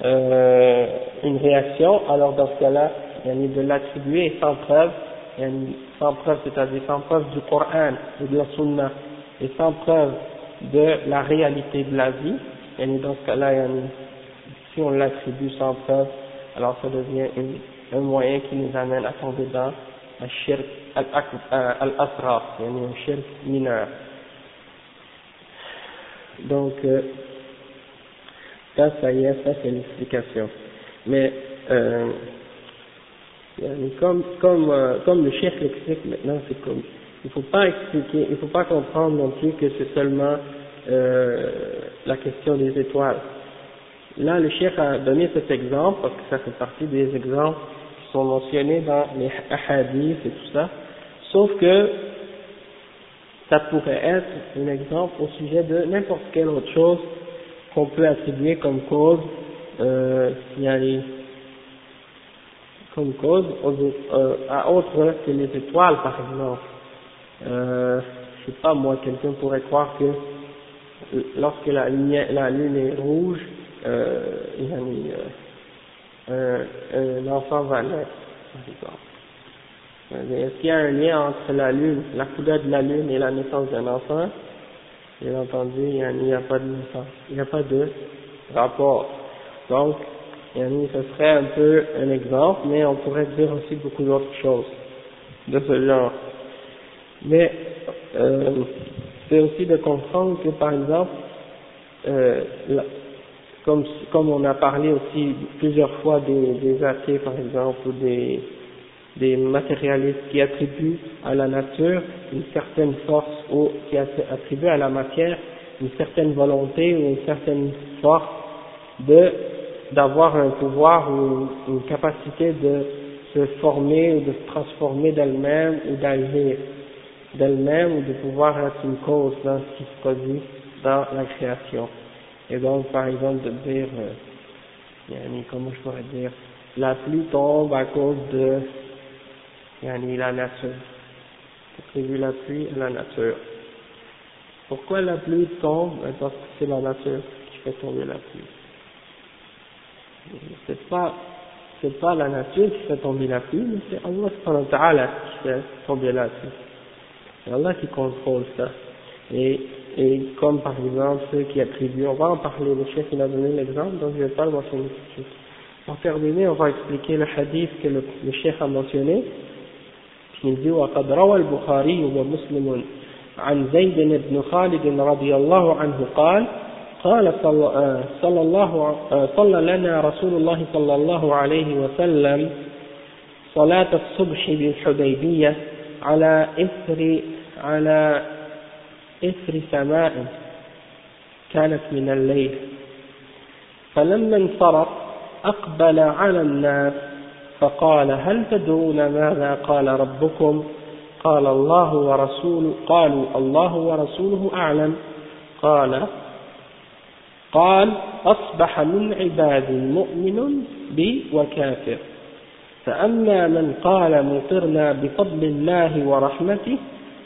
euh, une réaction, alors dans ce cas-là, il y a de l'attribuer sans preuve, sans preuve, c'est-à-dire sans preuve du Coran ou de la Sunna, et sans preuve de la réalité de la vie, et dans ce cas-là, si on l'attribue sans preuve, alors ça devient un moyen qui nous amène à tomber dans un shirk al-asra, un shirk mineur. Donc, euh, ça, ça y est, ça c'est l'explication. Mais, euh, comme, euh, comme le chef l'explique maintenant, c'est comme, il faut pas expliquer, il faut pas comprendre non plus que c'est seulement euh, la question des étoiles. Là, le chef a donné cet exemple, parce que ça fait partie des exemples qui sont mentionnés dans les hadiths et tout ça, sauf que ça pourrait être un exemple au sujet de n'importe quelle autre chose qu'on peut attribuer comme cause, euh, comme cause euh, à autre que les étoiles par exemple. Euh, je sais pas moi, quelqu'un pourrait croire que lorsque la, lune est rouge, euh, euh, un, enfant va naître. Est-ce qu'il y a un lien entre la lune, la couleur de la lune et la naissance d'un enfant? Bien entendu, il n'y a, pas de il n'y a pas de rapport. Donc, ce serait un peu un exemple, mais on pourrait dire aussi beaucoup d'autres choses de ce genre. Mais euh, c'est aussi de comprendre que, par exemple, euh, comme, comme on a parlé aussi plusieurs fois des, des athées, par exemple, ou des, des matérialistes qui attribuent à la nature une certaine force ou qui attribuent à la matière une certaine volonté ou une certaine force de d'avoir un pouvoir ou une capacité de se former ou de se transformer d'elle-même ou d'agir d'elle-même ou de pouvoir être une cause dans ce qui se produit dans la création. Et donc, par exemple, de dire, euh, comment je pourrais dire, la pluie tombe à cause de yani la nature. Attribue la pluie à la nature. Pourquoi la pluie tombe? Ben, Parce que c'est la nature qui fait tomber la pluie. C'est pas c'est pas la nature qui fait tomber la pluie, mais c'est Allah qui fait tomber la pluie. C'est Allah qui contrôle ça. Et, et comme par exemple ceux qui attribuent, on va en parler, le chef il a donné l'exemple, donc je ne vais pas le mentionner tout de suite. Pour terminer, on va expliquer le hadith que le, le chef a mentionné, il dit وقد روى البخاري ومسلم عن زيد بن خالد رضي الله عنه قال قال صلى, صلى الله صلى لنا رسول الله صلى الله عليه وسلم صلاة الصبح بالحديبية على إثر على إثر سماء كانت من الليل. فلما انصرف أقبل على الناس فقال هل تدرون ماذا قال ربكم؟ قال الله ورسوله قالوا الله ورسوله أعلم. قال قال أصبح من عباد مؤمن بي وكافر. فأما من قال مطرنا بفضل الله ورحمته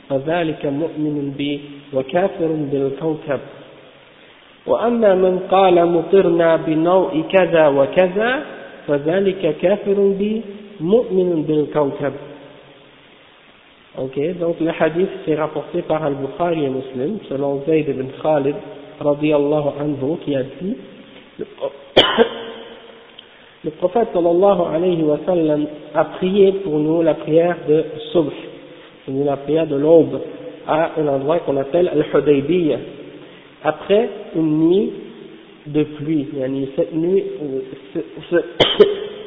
فذلك مؤمن بي وكافر بالكوكب. وأما من قال مطرنا بنوء كذا وكذا فذلك كافر بي مؤمن بالكوكب. Ok, donc le hadith c'est rapporté par Al-Bukhari et Muslim, selon Zayd ibn Khalid, radiallahu anhu, qui a dit, le prophète sallallahu alayhi wa sallam a prié pour nous la prière de Subh, c'est la prière de l'aube, à un endroit qu'on appelle Al-Hudaybiyah, après une nuit de pluie. Cette nuit,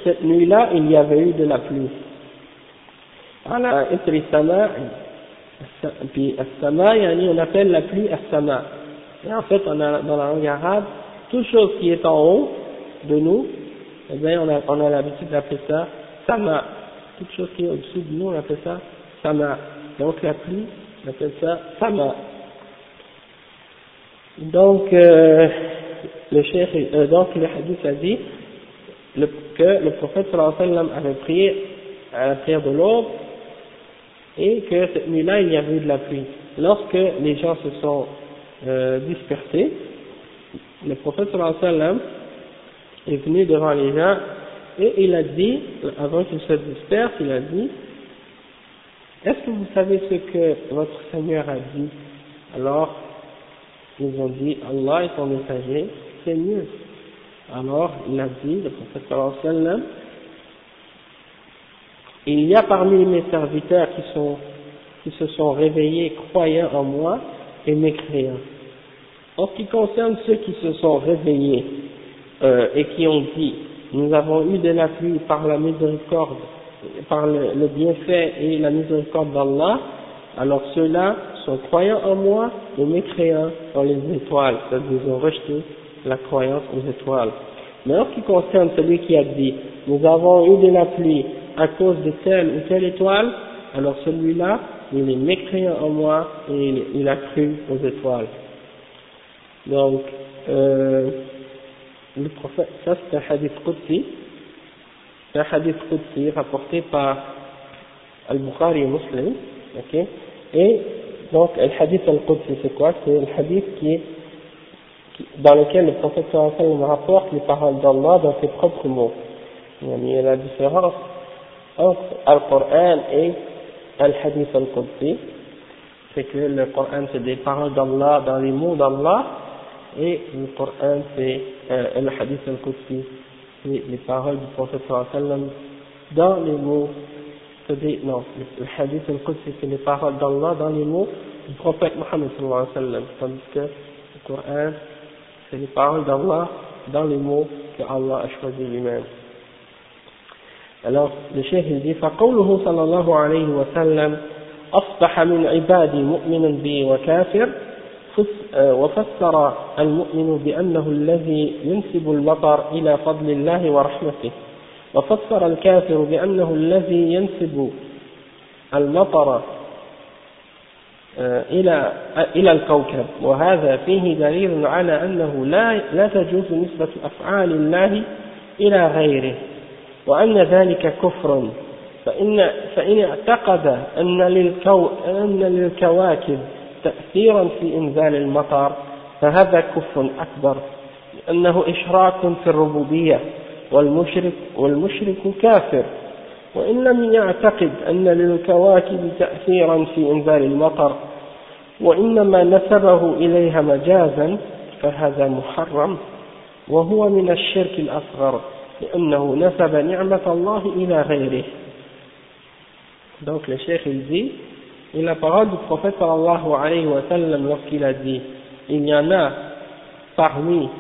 cette nuit-là, il y avait eu de la pluie. Puis As-Sama, on appelle la pluie As-Sama. Et en fait, dans la langue arabe, toute chose qui est en haut de nous, eh bien, on a, on a l'habitude d'appeler ça Sama. Toute chose qui est au-dessous de nous, on appelle ça Sama. Donc la pluie, on appelle ça Sama. Donc, euh, le cheikh, euh, donc le hadith a dit que le prophète sallallahu alayhi wa sallam avait prié à la prière de l'aube et que cette nuit-là il y avait eu de la pluie. Lorsque les gens se sont euh, dispersés, le prophète sallallahu alayhi wa sallam est venu devant les gens et il a dit, avant qu'ils se dispersent, il a dit Est-ce que vous savez ce que votre Seigneur a dit? Alors, ils ont dit Allah est son messager c'est mieux. Alors, il a dit, le prophète sallam, il y a parmi mes serviteurs qui, sont, qui se sont réveillés croyant en moi et mécréants. En ce qui concerne ceux qui se sont réveillés euh, et qui ont dit, nous avons eu de la pluie par la miséricorde, par le, bienfait et la miséricorde d'Allah, alors ceux-là sont croyants en moi et mécréants en les étoiles, c'est-à-dire ils ont rejeté la croyance aux étoiles. Mais en ce qui concerne celui qui a dit, nous avons eu de la pluie à cause de telle ou telle étoile, alors celui-là, il est mécréant en moi et il, a cru aux étoiles. Donc, euh, le prophète, ça c'est un hadith Qudsi, c'est un hadith Qudsi rapporté par Al-Bukhari Muslim, ok, et donc le hadith Al-Qudsi c'est quoi C'est le hadith qui est dans lequel le prophète sallallahu rapporte les paroles d'Allah dans ses propres mots. Il y a la différence entre Al-Qur'an et Al-Hadith Al-Qudsi, c'est que le Coran c'est des paroles d'Allah dans les mots d'Allah, et le Coran c'est euh, le Hadith Al-Qudsi, c'est les paroles du prophète sallallahu dans les mots, non, le Hadith Al-Qudsi c'est les paroles d'Allah dans les mots du prophète Muhammad sallallahu alayhi wa sallam, tandis que le Coran c'est les paroles d'Allah dans les mots que Allah a choisi lui-même. Alors, le cheikh il dit, فقوله صلى الله عليه وسلم أصبح من عبادي مؤمن بي وكافر وفسر المؤمن بأنه الذي ينسب المطر إلى فضل الله ورحمته. وفسر الكافر بأنه الذي ينسب المطر إلى إلى الكوكب. وهذا فيه دليل على أنه لا لا تجوز نسبة أفعال الله إلى غيره. وأن ذلك كفر. فإن فإن اعتقد أن للكو أن للكواكب تأثيرا في إنزال المطر فهذا كفر أكبر لأنه إشراك في الربوبية والمشرك والمشرك كافر. وإن لم يعتقد أن للكواكب تأثيرا في إنزال المطر وإنما نسبه إليها مجازا فهذا محرم. وهو من الشرك الأصغر لأنه نسب نعمة الله إلى غيره. Donc le cheikh il dit, et la parole du prophète sallallahu alayhi wa sallam lorsqu'il a dit, il y en a parmi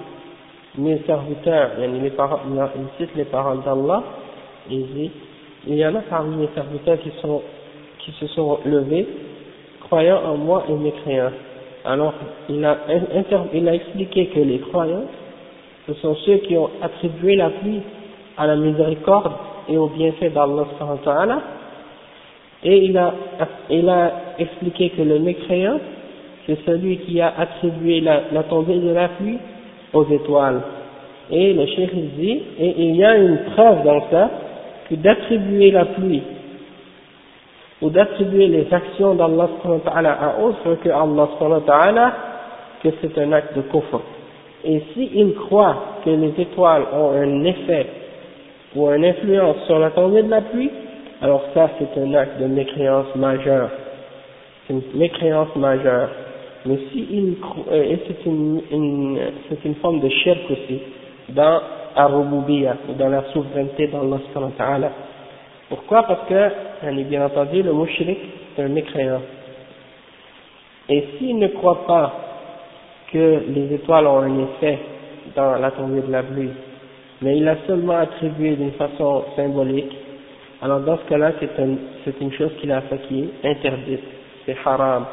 mes serviteurs, il cite les paroles d'Allah, il dit, il y en a parmi mes serviteurs qui, se sont levés, croyant en moi et mécréants. Alors, il a, il a expliqué que les croyants, ce sont ceux qui ont attribué la pluie à la miséricorde et au bienfait d'Allah et il a, il a expliqué que le mécréant, c'est celui qui a attribué la, la tombée de la pluie aux étoiles. Et le cheikh dit, et il y a une preuve dans ça, que d'attribuer la pluie ou d'attribuer les actions d'Allah à autre que Allah que c'est un acte de kufr. Et s'il croit que les étoiles ont un effet ou une influence sur la tombée de la pluie, alors ça c'est un acte de mécréance majeure. C'est une mécréance majeure. Mais si il euh, et c'est une, une c'est une forme de shirk aussi, dans Ar-Rububiya, dans la souveraineté d'Allah Pourquoi? Parce que, bien entendu, le mushrik, c'est un mécréant. Et s'il ne croit pas que les étoiles ont un effet dans la tombée de la pluie, mais il a seulement attribué d'une façon symbolique, alors dans ce cas-là, c'est un, une chose qu'il a fait qui interdite, c'est haram.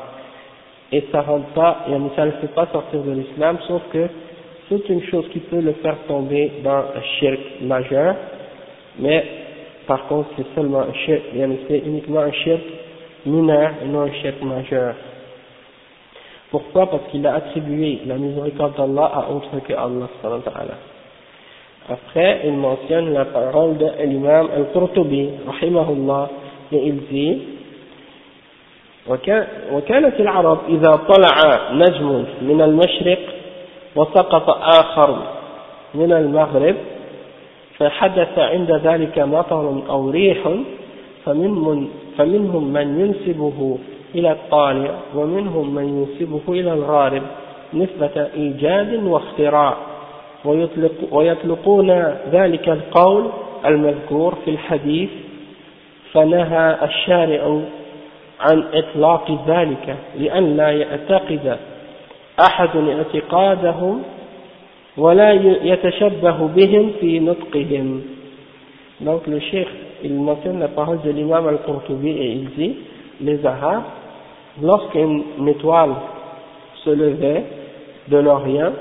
Et ça rentre pas, et ne fait pas sortir de l'islam, sauf que c'est une chose qui peut le faire tomber dans un shirk majeur, mais par contre c'est seulement un shirk, c'est uniquement un shirk mineur et non un shirk majeur. Pourquoi? Parce qu'il a attribué la miséricorde d'Allah à autre que Allah Après, il mentionne la parole de l'imam Al-Qurtubi, rahimahullah, et il dit وكانت العرب إذا طلع نجم من المشرق وسقط آخر من المغرب فحدث عند ذلك مطر أو ريح فمنهم, فمنهم من ينسبه إلى الطالع ومنهم من ينسبه إلى الغارب نسبة إيجاد واختراع ويطلق ويطلقون ذلك القول المذكور في الحديث فنهى الشارع عن إطلاق ذلك لأن لا يعتقد أحد اعتقادهم ولا يتشبه بهم في نطقهم donc le cheikh il mentionne la parole de l'imam al-Qurtubi et il dit les arabes lorsqu'une étoile se levait de l'Orient,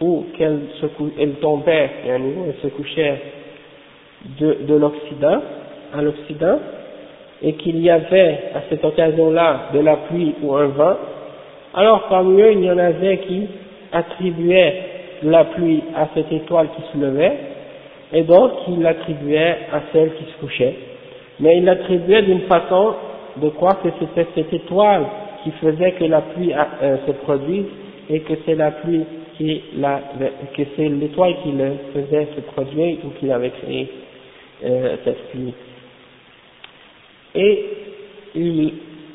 ou qu'elle se elle tombait, elle se couchait de, de l'Occident, à l'Occident, et qu'il y avait à cette occasion-là de la pluie ou un vent, alors parmi eux il y en avait qui attribuaient la pluie à cette étoile qui se levait, et d'autres qui l'attribuaient à celle qui se couchait. Mais ils l'attribuaient d'une façon de croire que c'était cette étoile qui faisait que la pluie euh, se produise et que c'est la pluie qui la, que c'est l'étoile qui le faisait se produire ou qui avait créé euh, cette pluie. Et il,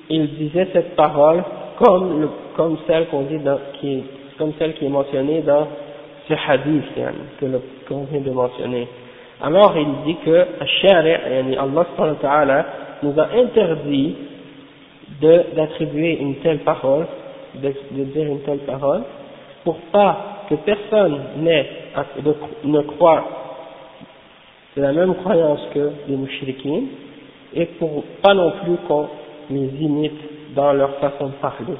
il disait cette parole comme, le, comme celle qu'on dit dans, qui, comme celle qui est mentionnée dans ce hadith que qu'on vient de mentionner. Alors il dit que Allah nous a interdit d'attribuer une telle parole, de, dire une telle parole, pour pas que personne n'ait, ne croit de la même croyance que les mouchriquins, et pour pas non plus qu'on les imite dans leur façon de parler.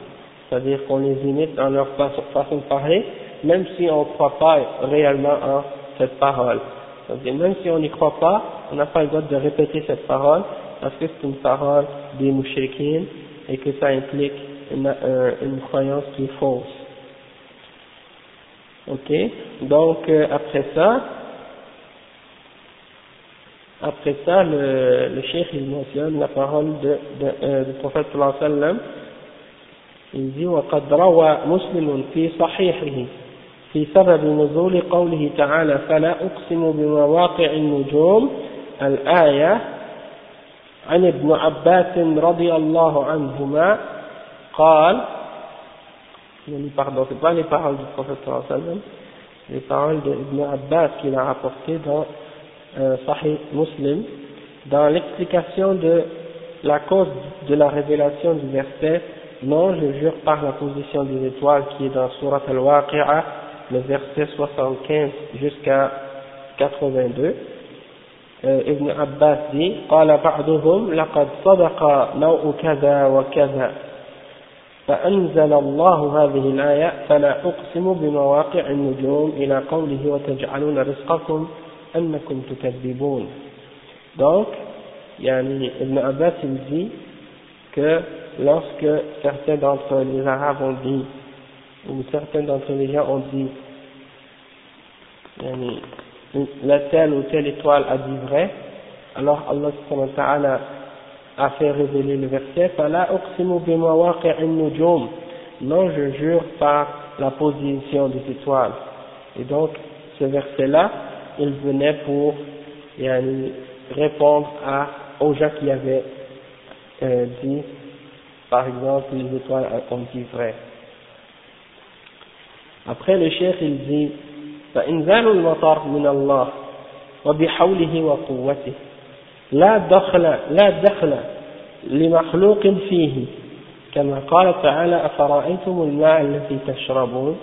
C'est-à-dire qu'on les imite dans leur façon de parler, même si on ne croit pas réellement en cette parole. C'est-à-dire même si on n'y croit pas, on n'a pas le droit de répéter cette parole, parce que c'est une parole des mouchriquins et que ça implique une, euh, une croyance qui est fausse. Ok Donc euh, après ça, après ça, le, le cheikh il mentionne la parole de, de, euh, du prophète sallallahu alayhi wa sallam. Il dit وقد روى مسلم في صحيحه في سبب نزول قوله تعالى فلا أقسم بمواقع النجوم الآية عن ابن عباس رضي الله عنهما قال pardon, c'est pas les paroles du prophète sallallahu alayhi wa sallam, les paroles d'Ibn Abbas qu'il a rapportées dans euh, Sahih Muslim, dans l'explication de la cause de la révélation du verset Non, je jure par la position des étoiles qui est dans Surat Al-Waqi'a, le verset 75 jusqu'à 82. Euh, Ibn Abbas dit قال بعضهم لقد صدق نوع كذا وكذا فأنزل الله هذه الآية فلا أقسم بمواقع النجوم إلى قوله وتجعلون رزقكم donc yani, Ibn Abbas il dit que lorsque certains d'entre les Arabes ont dit ou certains d'entre les gens ont dit yani, la telle ou telle étoile a dit vrai alors Allah a fait révéler le verset non je jure par la position des étoiles et donc ce verset là il venait pour yani, répondre à, aux gens qui avaient euh, dit, par exemple, les étoiles ont dit vrai. Après le chef il dit فإنزال المطر من الله وبحوله وقوته لا دخل لا دخل لمخلوق فيه. كما قال تعالى أفرأيتم الماء الذي تشربون؟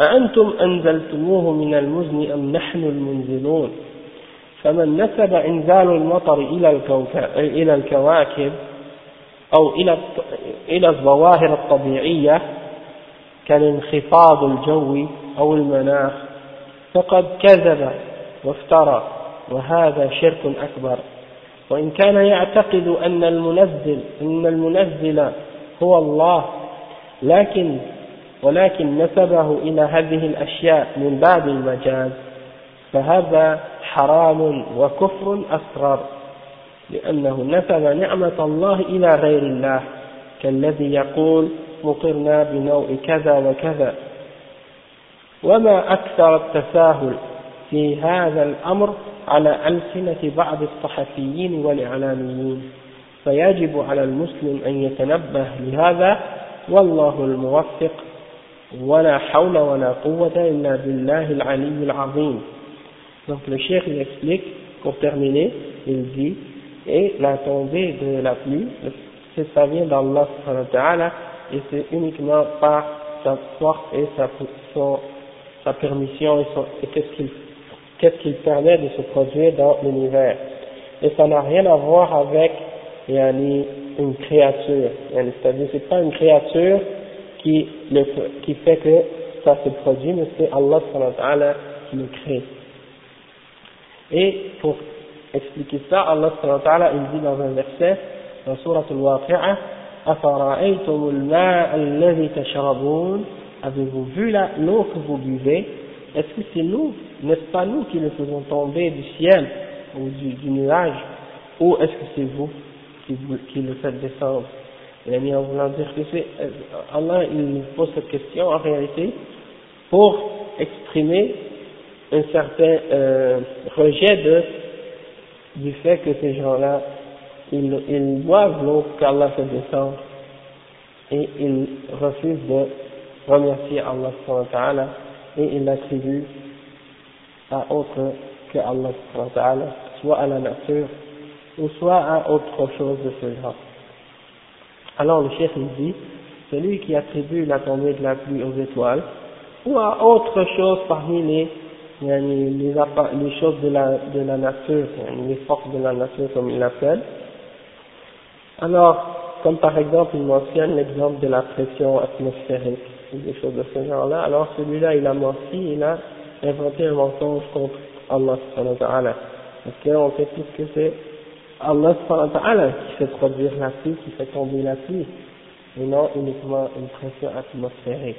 أأنتم أنزلتموه من المزن أم نحن المنزلون؟ فمن نسب إنزال المطر إلى, إلى الكواكب أو إلى إلى الظواهر الطبيعية كالانخفاض الجوي أو المناخ فقد كذب وافترى وهذا شرك أكبر. وإن كان يعتقد أن المنزل أن المنزل هو الله لكن ولكن نسبه إلى هذه الأشياء من باب المجاز فهذا حرام وكفر أصغر لأنه نسب نعمة الله إلى غير الله كالذي يقول مطرنا بنوع كذا وكذا. وما أكثر التساهل في هذا الأمر على ألسنة بعض الصحفيين والإعلاميين فيجب على المسلم أن يتنبه لهذا والله الموفق ولا حول ولا قوة إلا بالله العلي العظيم donc le cheikh il explique pour terminer il dit et la tombée de la pluie ça vient d'Allah et c'est uniquement par sa force et sa, son, sa permission et, et qu'est-ce qu'il qu'est-ce qu'il permet de se produire dans l'univers et ça n'a rien à voir avec une créature. C'est-à-dire c'est pas une créature qui, le, qui fait que ça se produit, mais c'est Allah qui le crée. Et pour expliquer ça, Allah il dit dans un verset, dans Surah Al-Waqi'ah, Avez-vous vu l'eau que vous buvez Est-ce que c'est nous, n'est-ce pas nous qui le faisons tomber du ciel ou du, nuage Ou est-ce que c'est vous qui, qui le faites descendre? Et en voulant dire que c'est euh, Allah il pose cette question en réalité pour exprimer un certain euh, rejet de, du fait que ces gens-là, ils, ils boivent l'eau qu'Allah fait descendre et ils refusent de remercier Allah et ils l'attribuent à autre que Allah soit à la nature ou soit à autre chose de ce genre. Alors le chef il dit, celui qui attribue la tombée de la pluie aux étoiles ou à autre chose parmi les les, les choses de la nature, les forces de la nature comme il l'appelle. Alors, comme par exemple, il mentionne l'exemple de la pression atmosphérique, des choses de ce genre-là, alors celui-là, il a menti, il a inventé un mensonge contre Allah Parce qu'on sait tous que c'est Allah qui fait produire la pluie, qui fait tomber la pluie, et non uniquement une pression atmosphérique.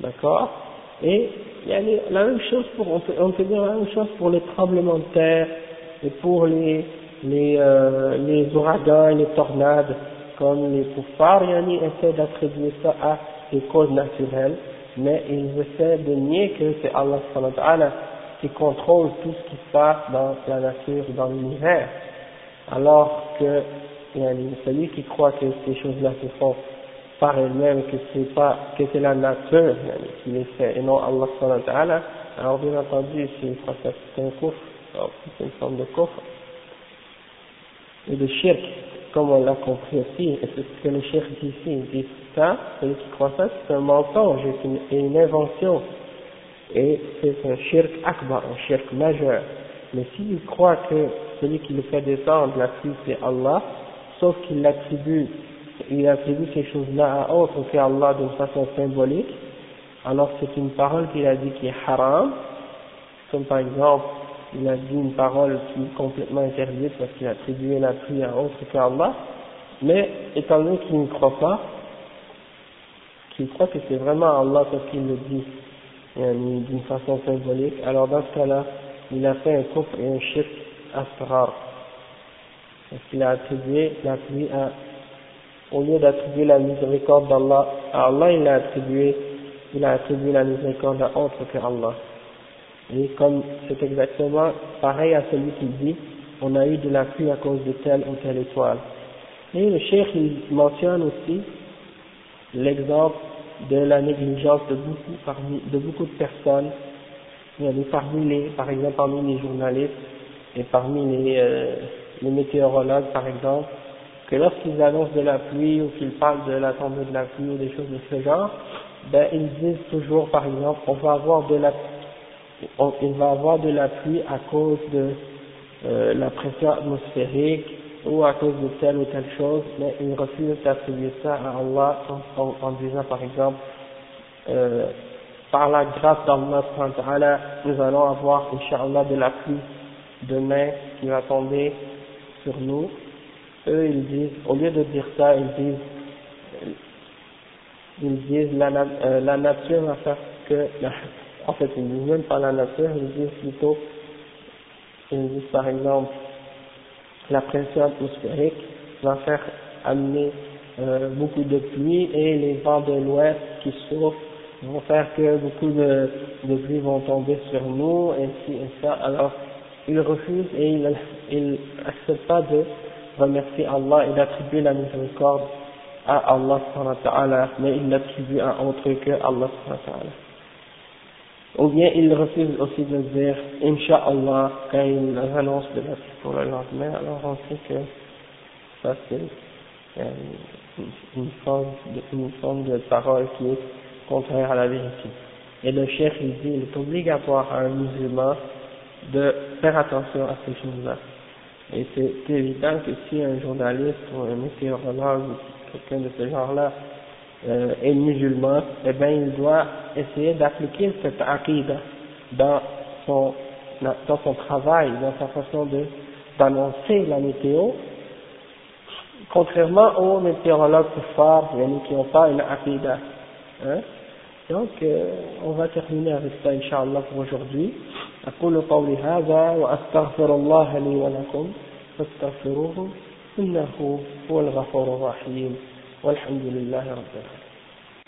D'accord? Et il y a la même chose pour, on peut, on dire la même chose pour les tremblements de terre et pour les, les, euh, les ouragans les tornades, comme les poufards, ils essaient d'attribuer ça à des causes naturelles, mais ils essaient de nier que c'est Allah qui contrôle tout ce qui se passe dans la nature, dans l'univers, alors que celui qui croit que ces choses-là se font par elle-même que c'est pas que c'est la nature qui les fait et non Allah subhanahu wa ta'ala. Alors bien entendu c'est un coffre c'est une forme de coffre et de shirk comme on l'a compris aussi et c'est ce que le shirk dit ici il dit ça celui qui croit ça c'est un mensonge et une, invention. Et c'est un shirk akbar un shirk majeur. Mais s'il croit que celui qui le fait descendre la c'est Allah sauf qu'il l'attribue il attribue ces choses-là à autre qu'Allah d'une façon symbolique, alors c'est une parole qu'il a dit qui est haram, comme par exemple, il a dit une parole qui est complètement interdite parce qu'il a attribué la pluie à autre qu'Allah, mais étant donné qu'il ne croit pas, qu'il croit que c'est vraiment Allah parce qu'il le dit d'une façon symbolique, alors dans ce cas-là, il a fait un couple et un shirk asrar, parce qu'il a attribué la pluie à au lieu d'attribuer la miséricorde d'Allah à Allah, il a attribué, il a attribué la miséricorde à autre que Allah. Et comme c'est exactement pareil à celui qui dit, on a eu de la pluie à cause de telle ou telle étoile. Et le cheikh, mentionne aussi l'exemple de la négligence de beaucoup, de beaucoup de personnes, parmi les, par exemple parmi les journalistes et parmi les, euh, les météorologues par exemple, que lorsqu'ils annoncent de la pluie ou qu'ils parlent de la tombée de la pluie ou des choses de ce genre, ben ils disent toujours par exemple on va avoir de la on, il va avoir de la pluie à cause de euh, la pression atmosphérique ou à cause de telle ou telle chose, mais ils refusent d'attribuer ça à Allah en, en, disant par exemple euh, par la grâce d'Allah nous allons avoir Inch'Allah de la pluie demain qui va tomber sur nous. Eux ils disent, au lieu de dire ça, ils disent, ils disent la, euh, la nature va faire que, en fait ils disent même pas la nature, ils disent plutôt, ils disent par exemple, la pression atmosphérique va faire amener euh, beaucoup de pluie et les vents de l'ouest qui souffrent vont faire que beaucoup de, de pluie vont tomber sur nous ci et ça. Alors ils refusent et ils n'acceptent pas de remercier Allah et d'attribuer la miséricorde à Allah mais il l'attribue à autre que Allah ou bien il refuse aussi de dire Inch'Allah quand il annonce de la pour le lendemain alors on sait que ça c'est euh, une forme, de, une forme de parole qui est contraire à la vérité. Et le chef il dit il est obligatoire à un musulman de faire attention à ces choses-là. Et c'est évident que si un journaliste ou un météorologue ou quelqu'un de ce genre-là euh, est musulman, eh bien il doit essayer d'appliquer cette aqidah dans son, dans son travail, dans sa façon de d'annoncer la météo, contrairement aux météorologues forts qui n'ont pas une aqidah. Hein. Donc, euh, on va terminer avec ça, Inch'Allah, pour aujourd'hui. أقول قولي هذا وأستغفر الله لي ولكم فاستغفروه إنه هو الغفور الرحيم والحمد لله رب العالمين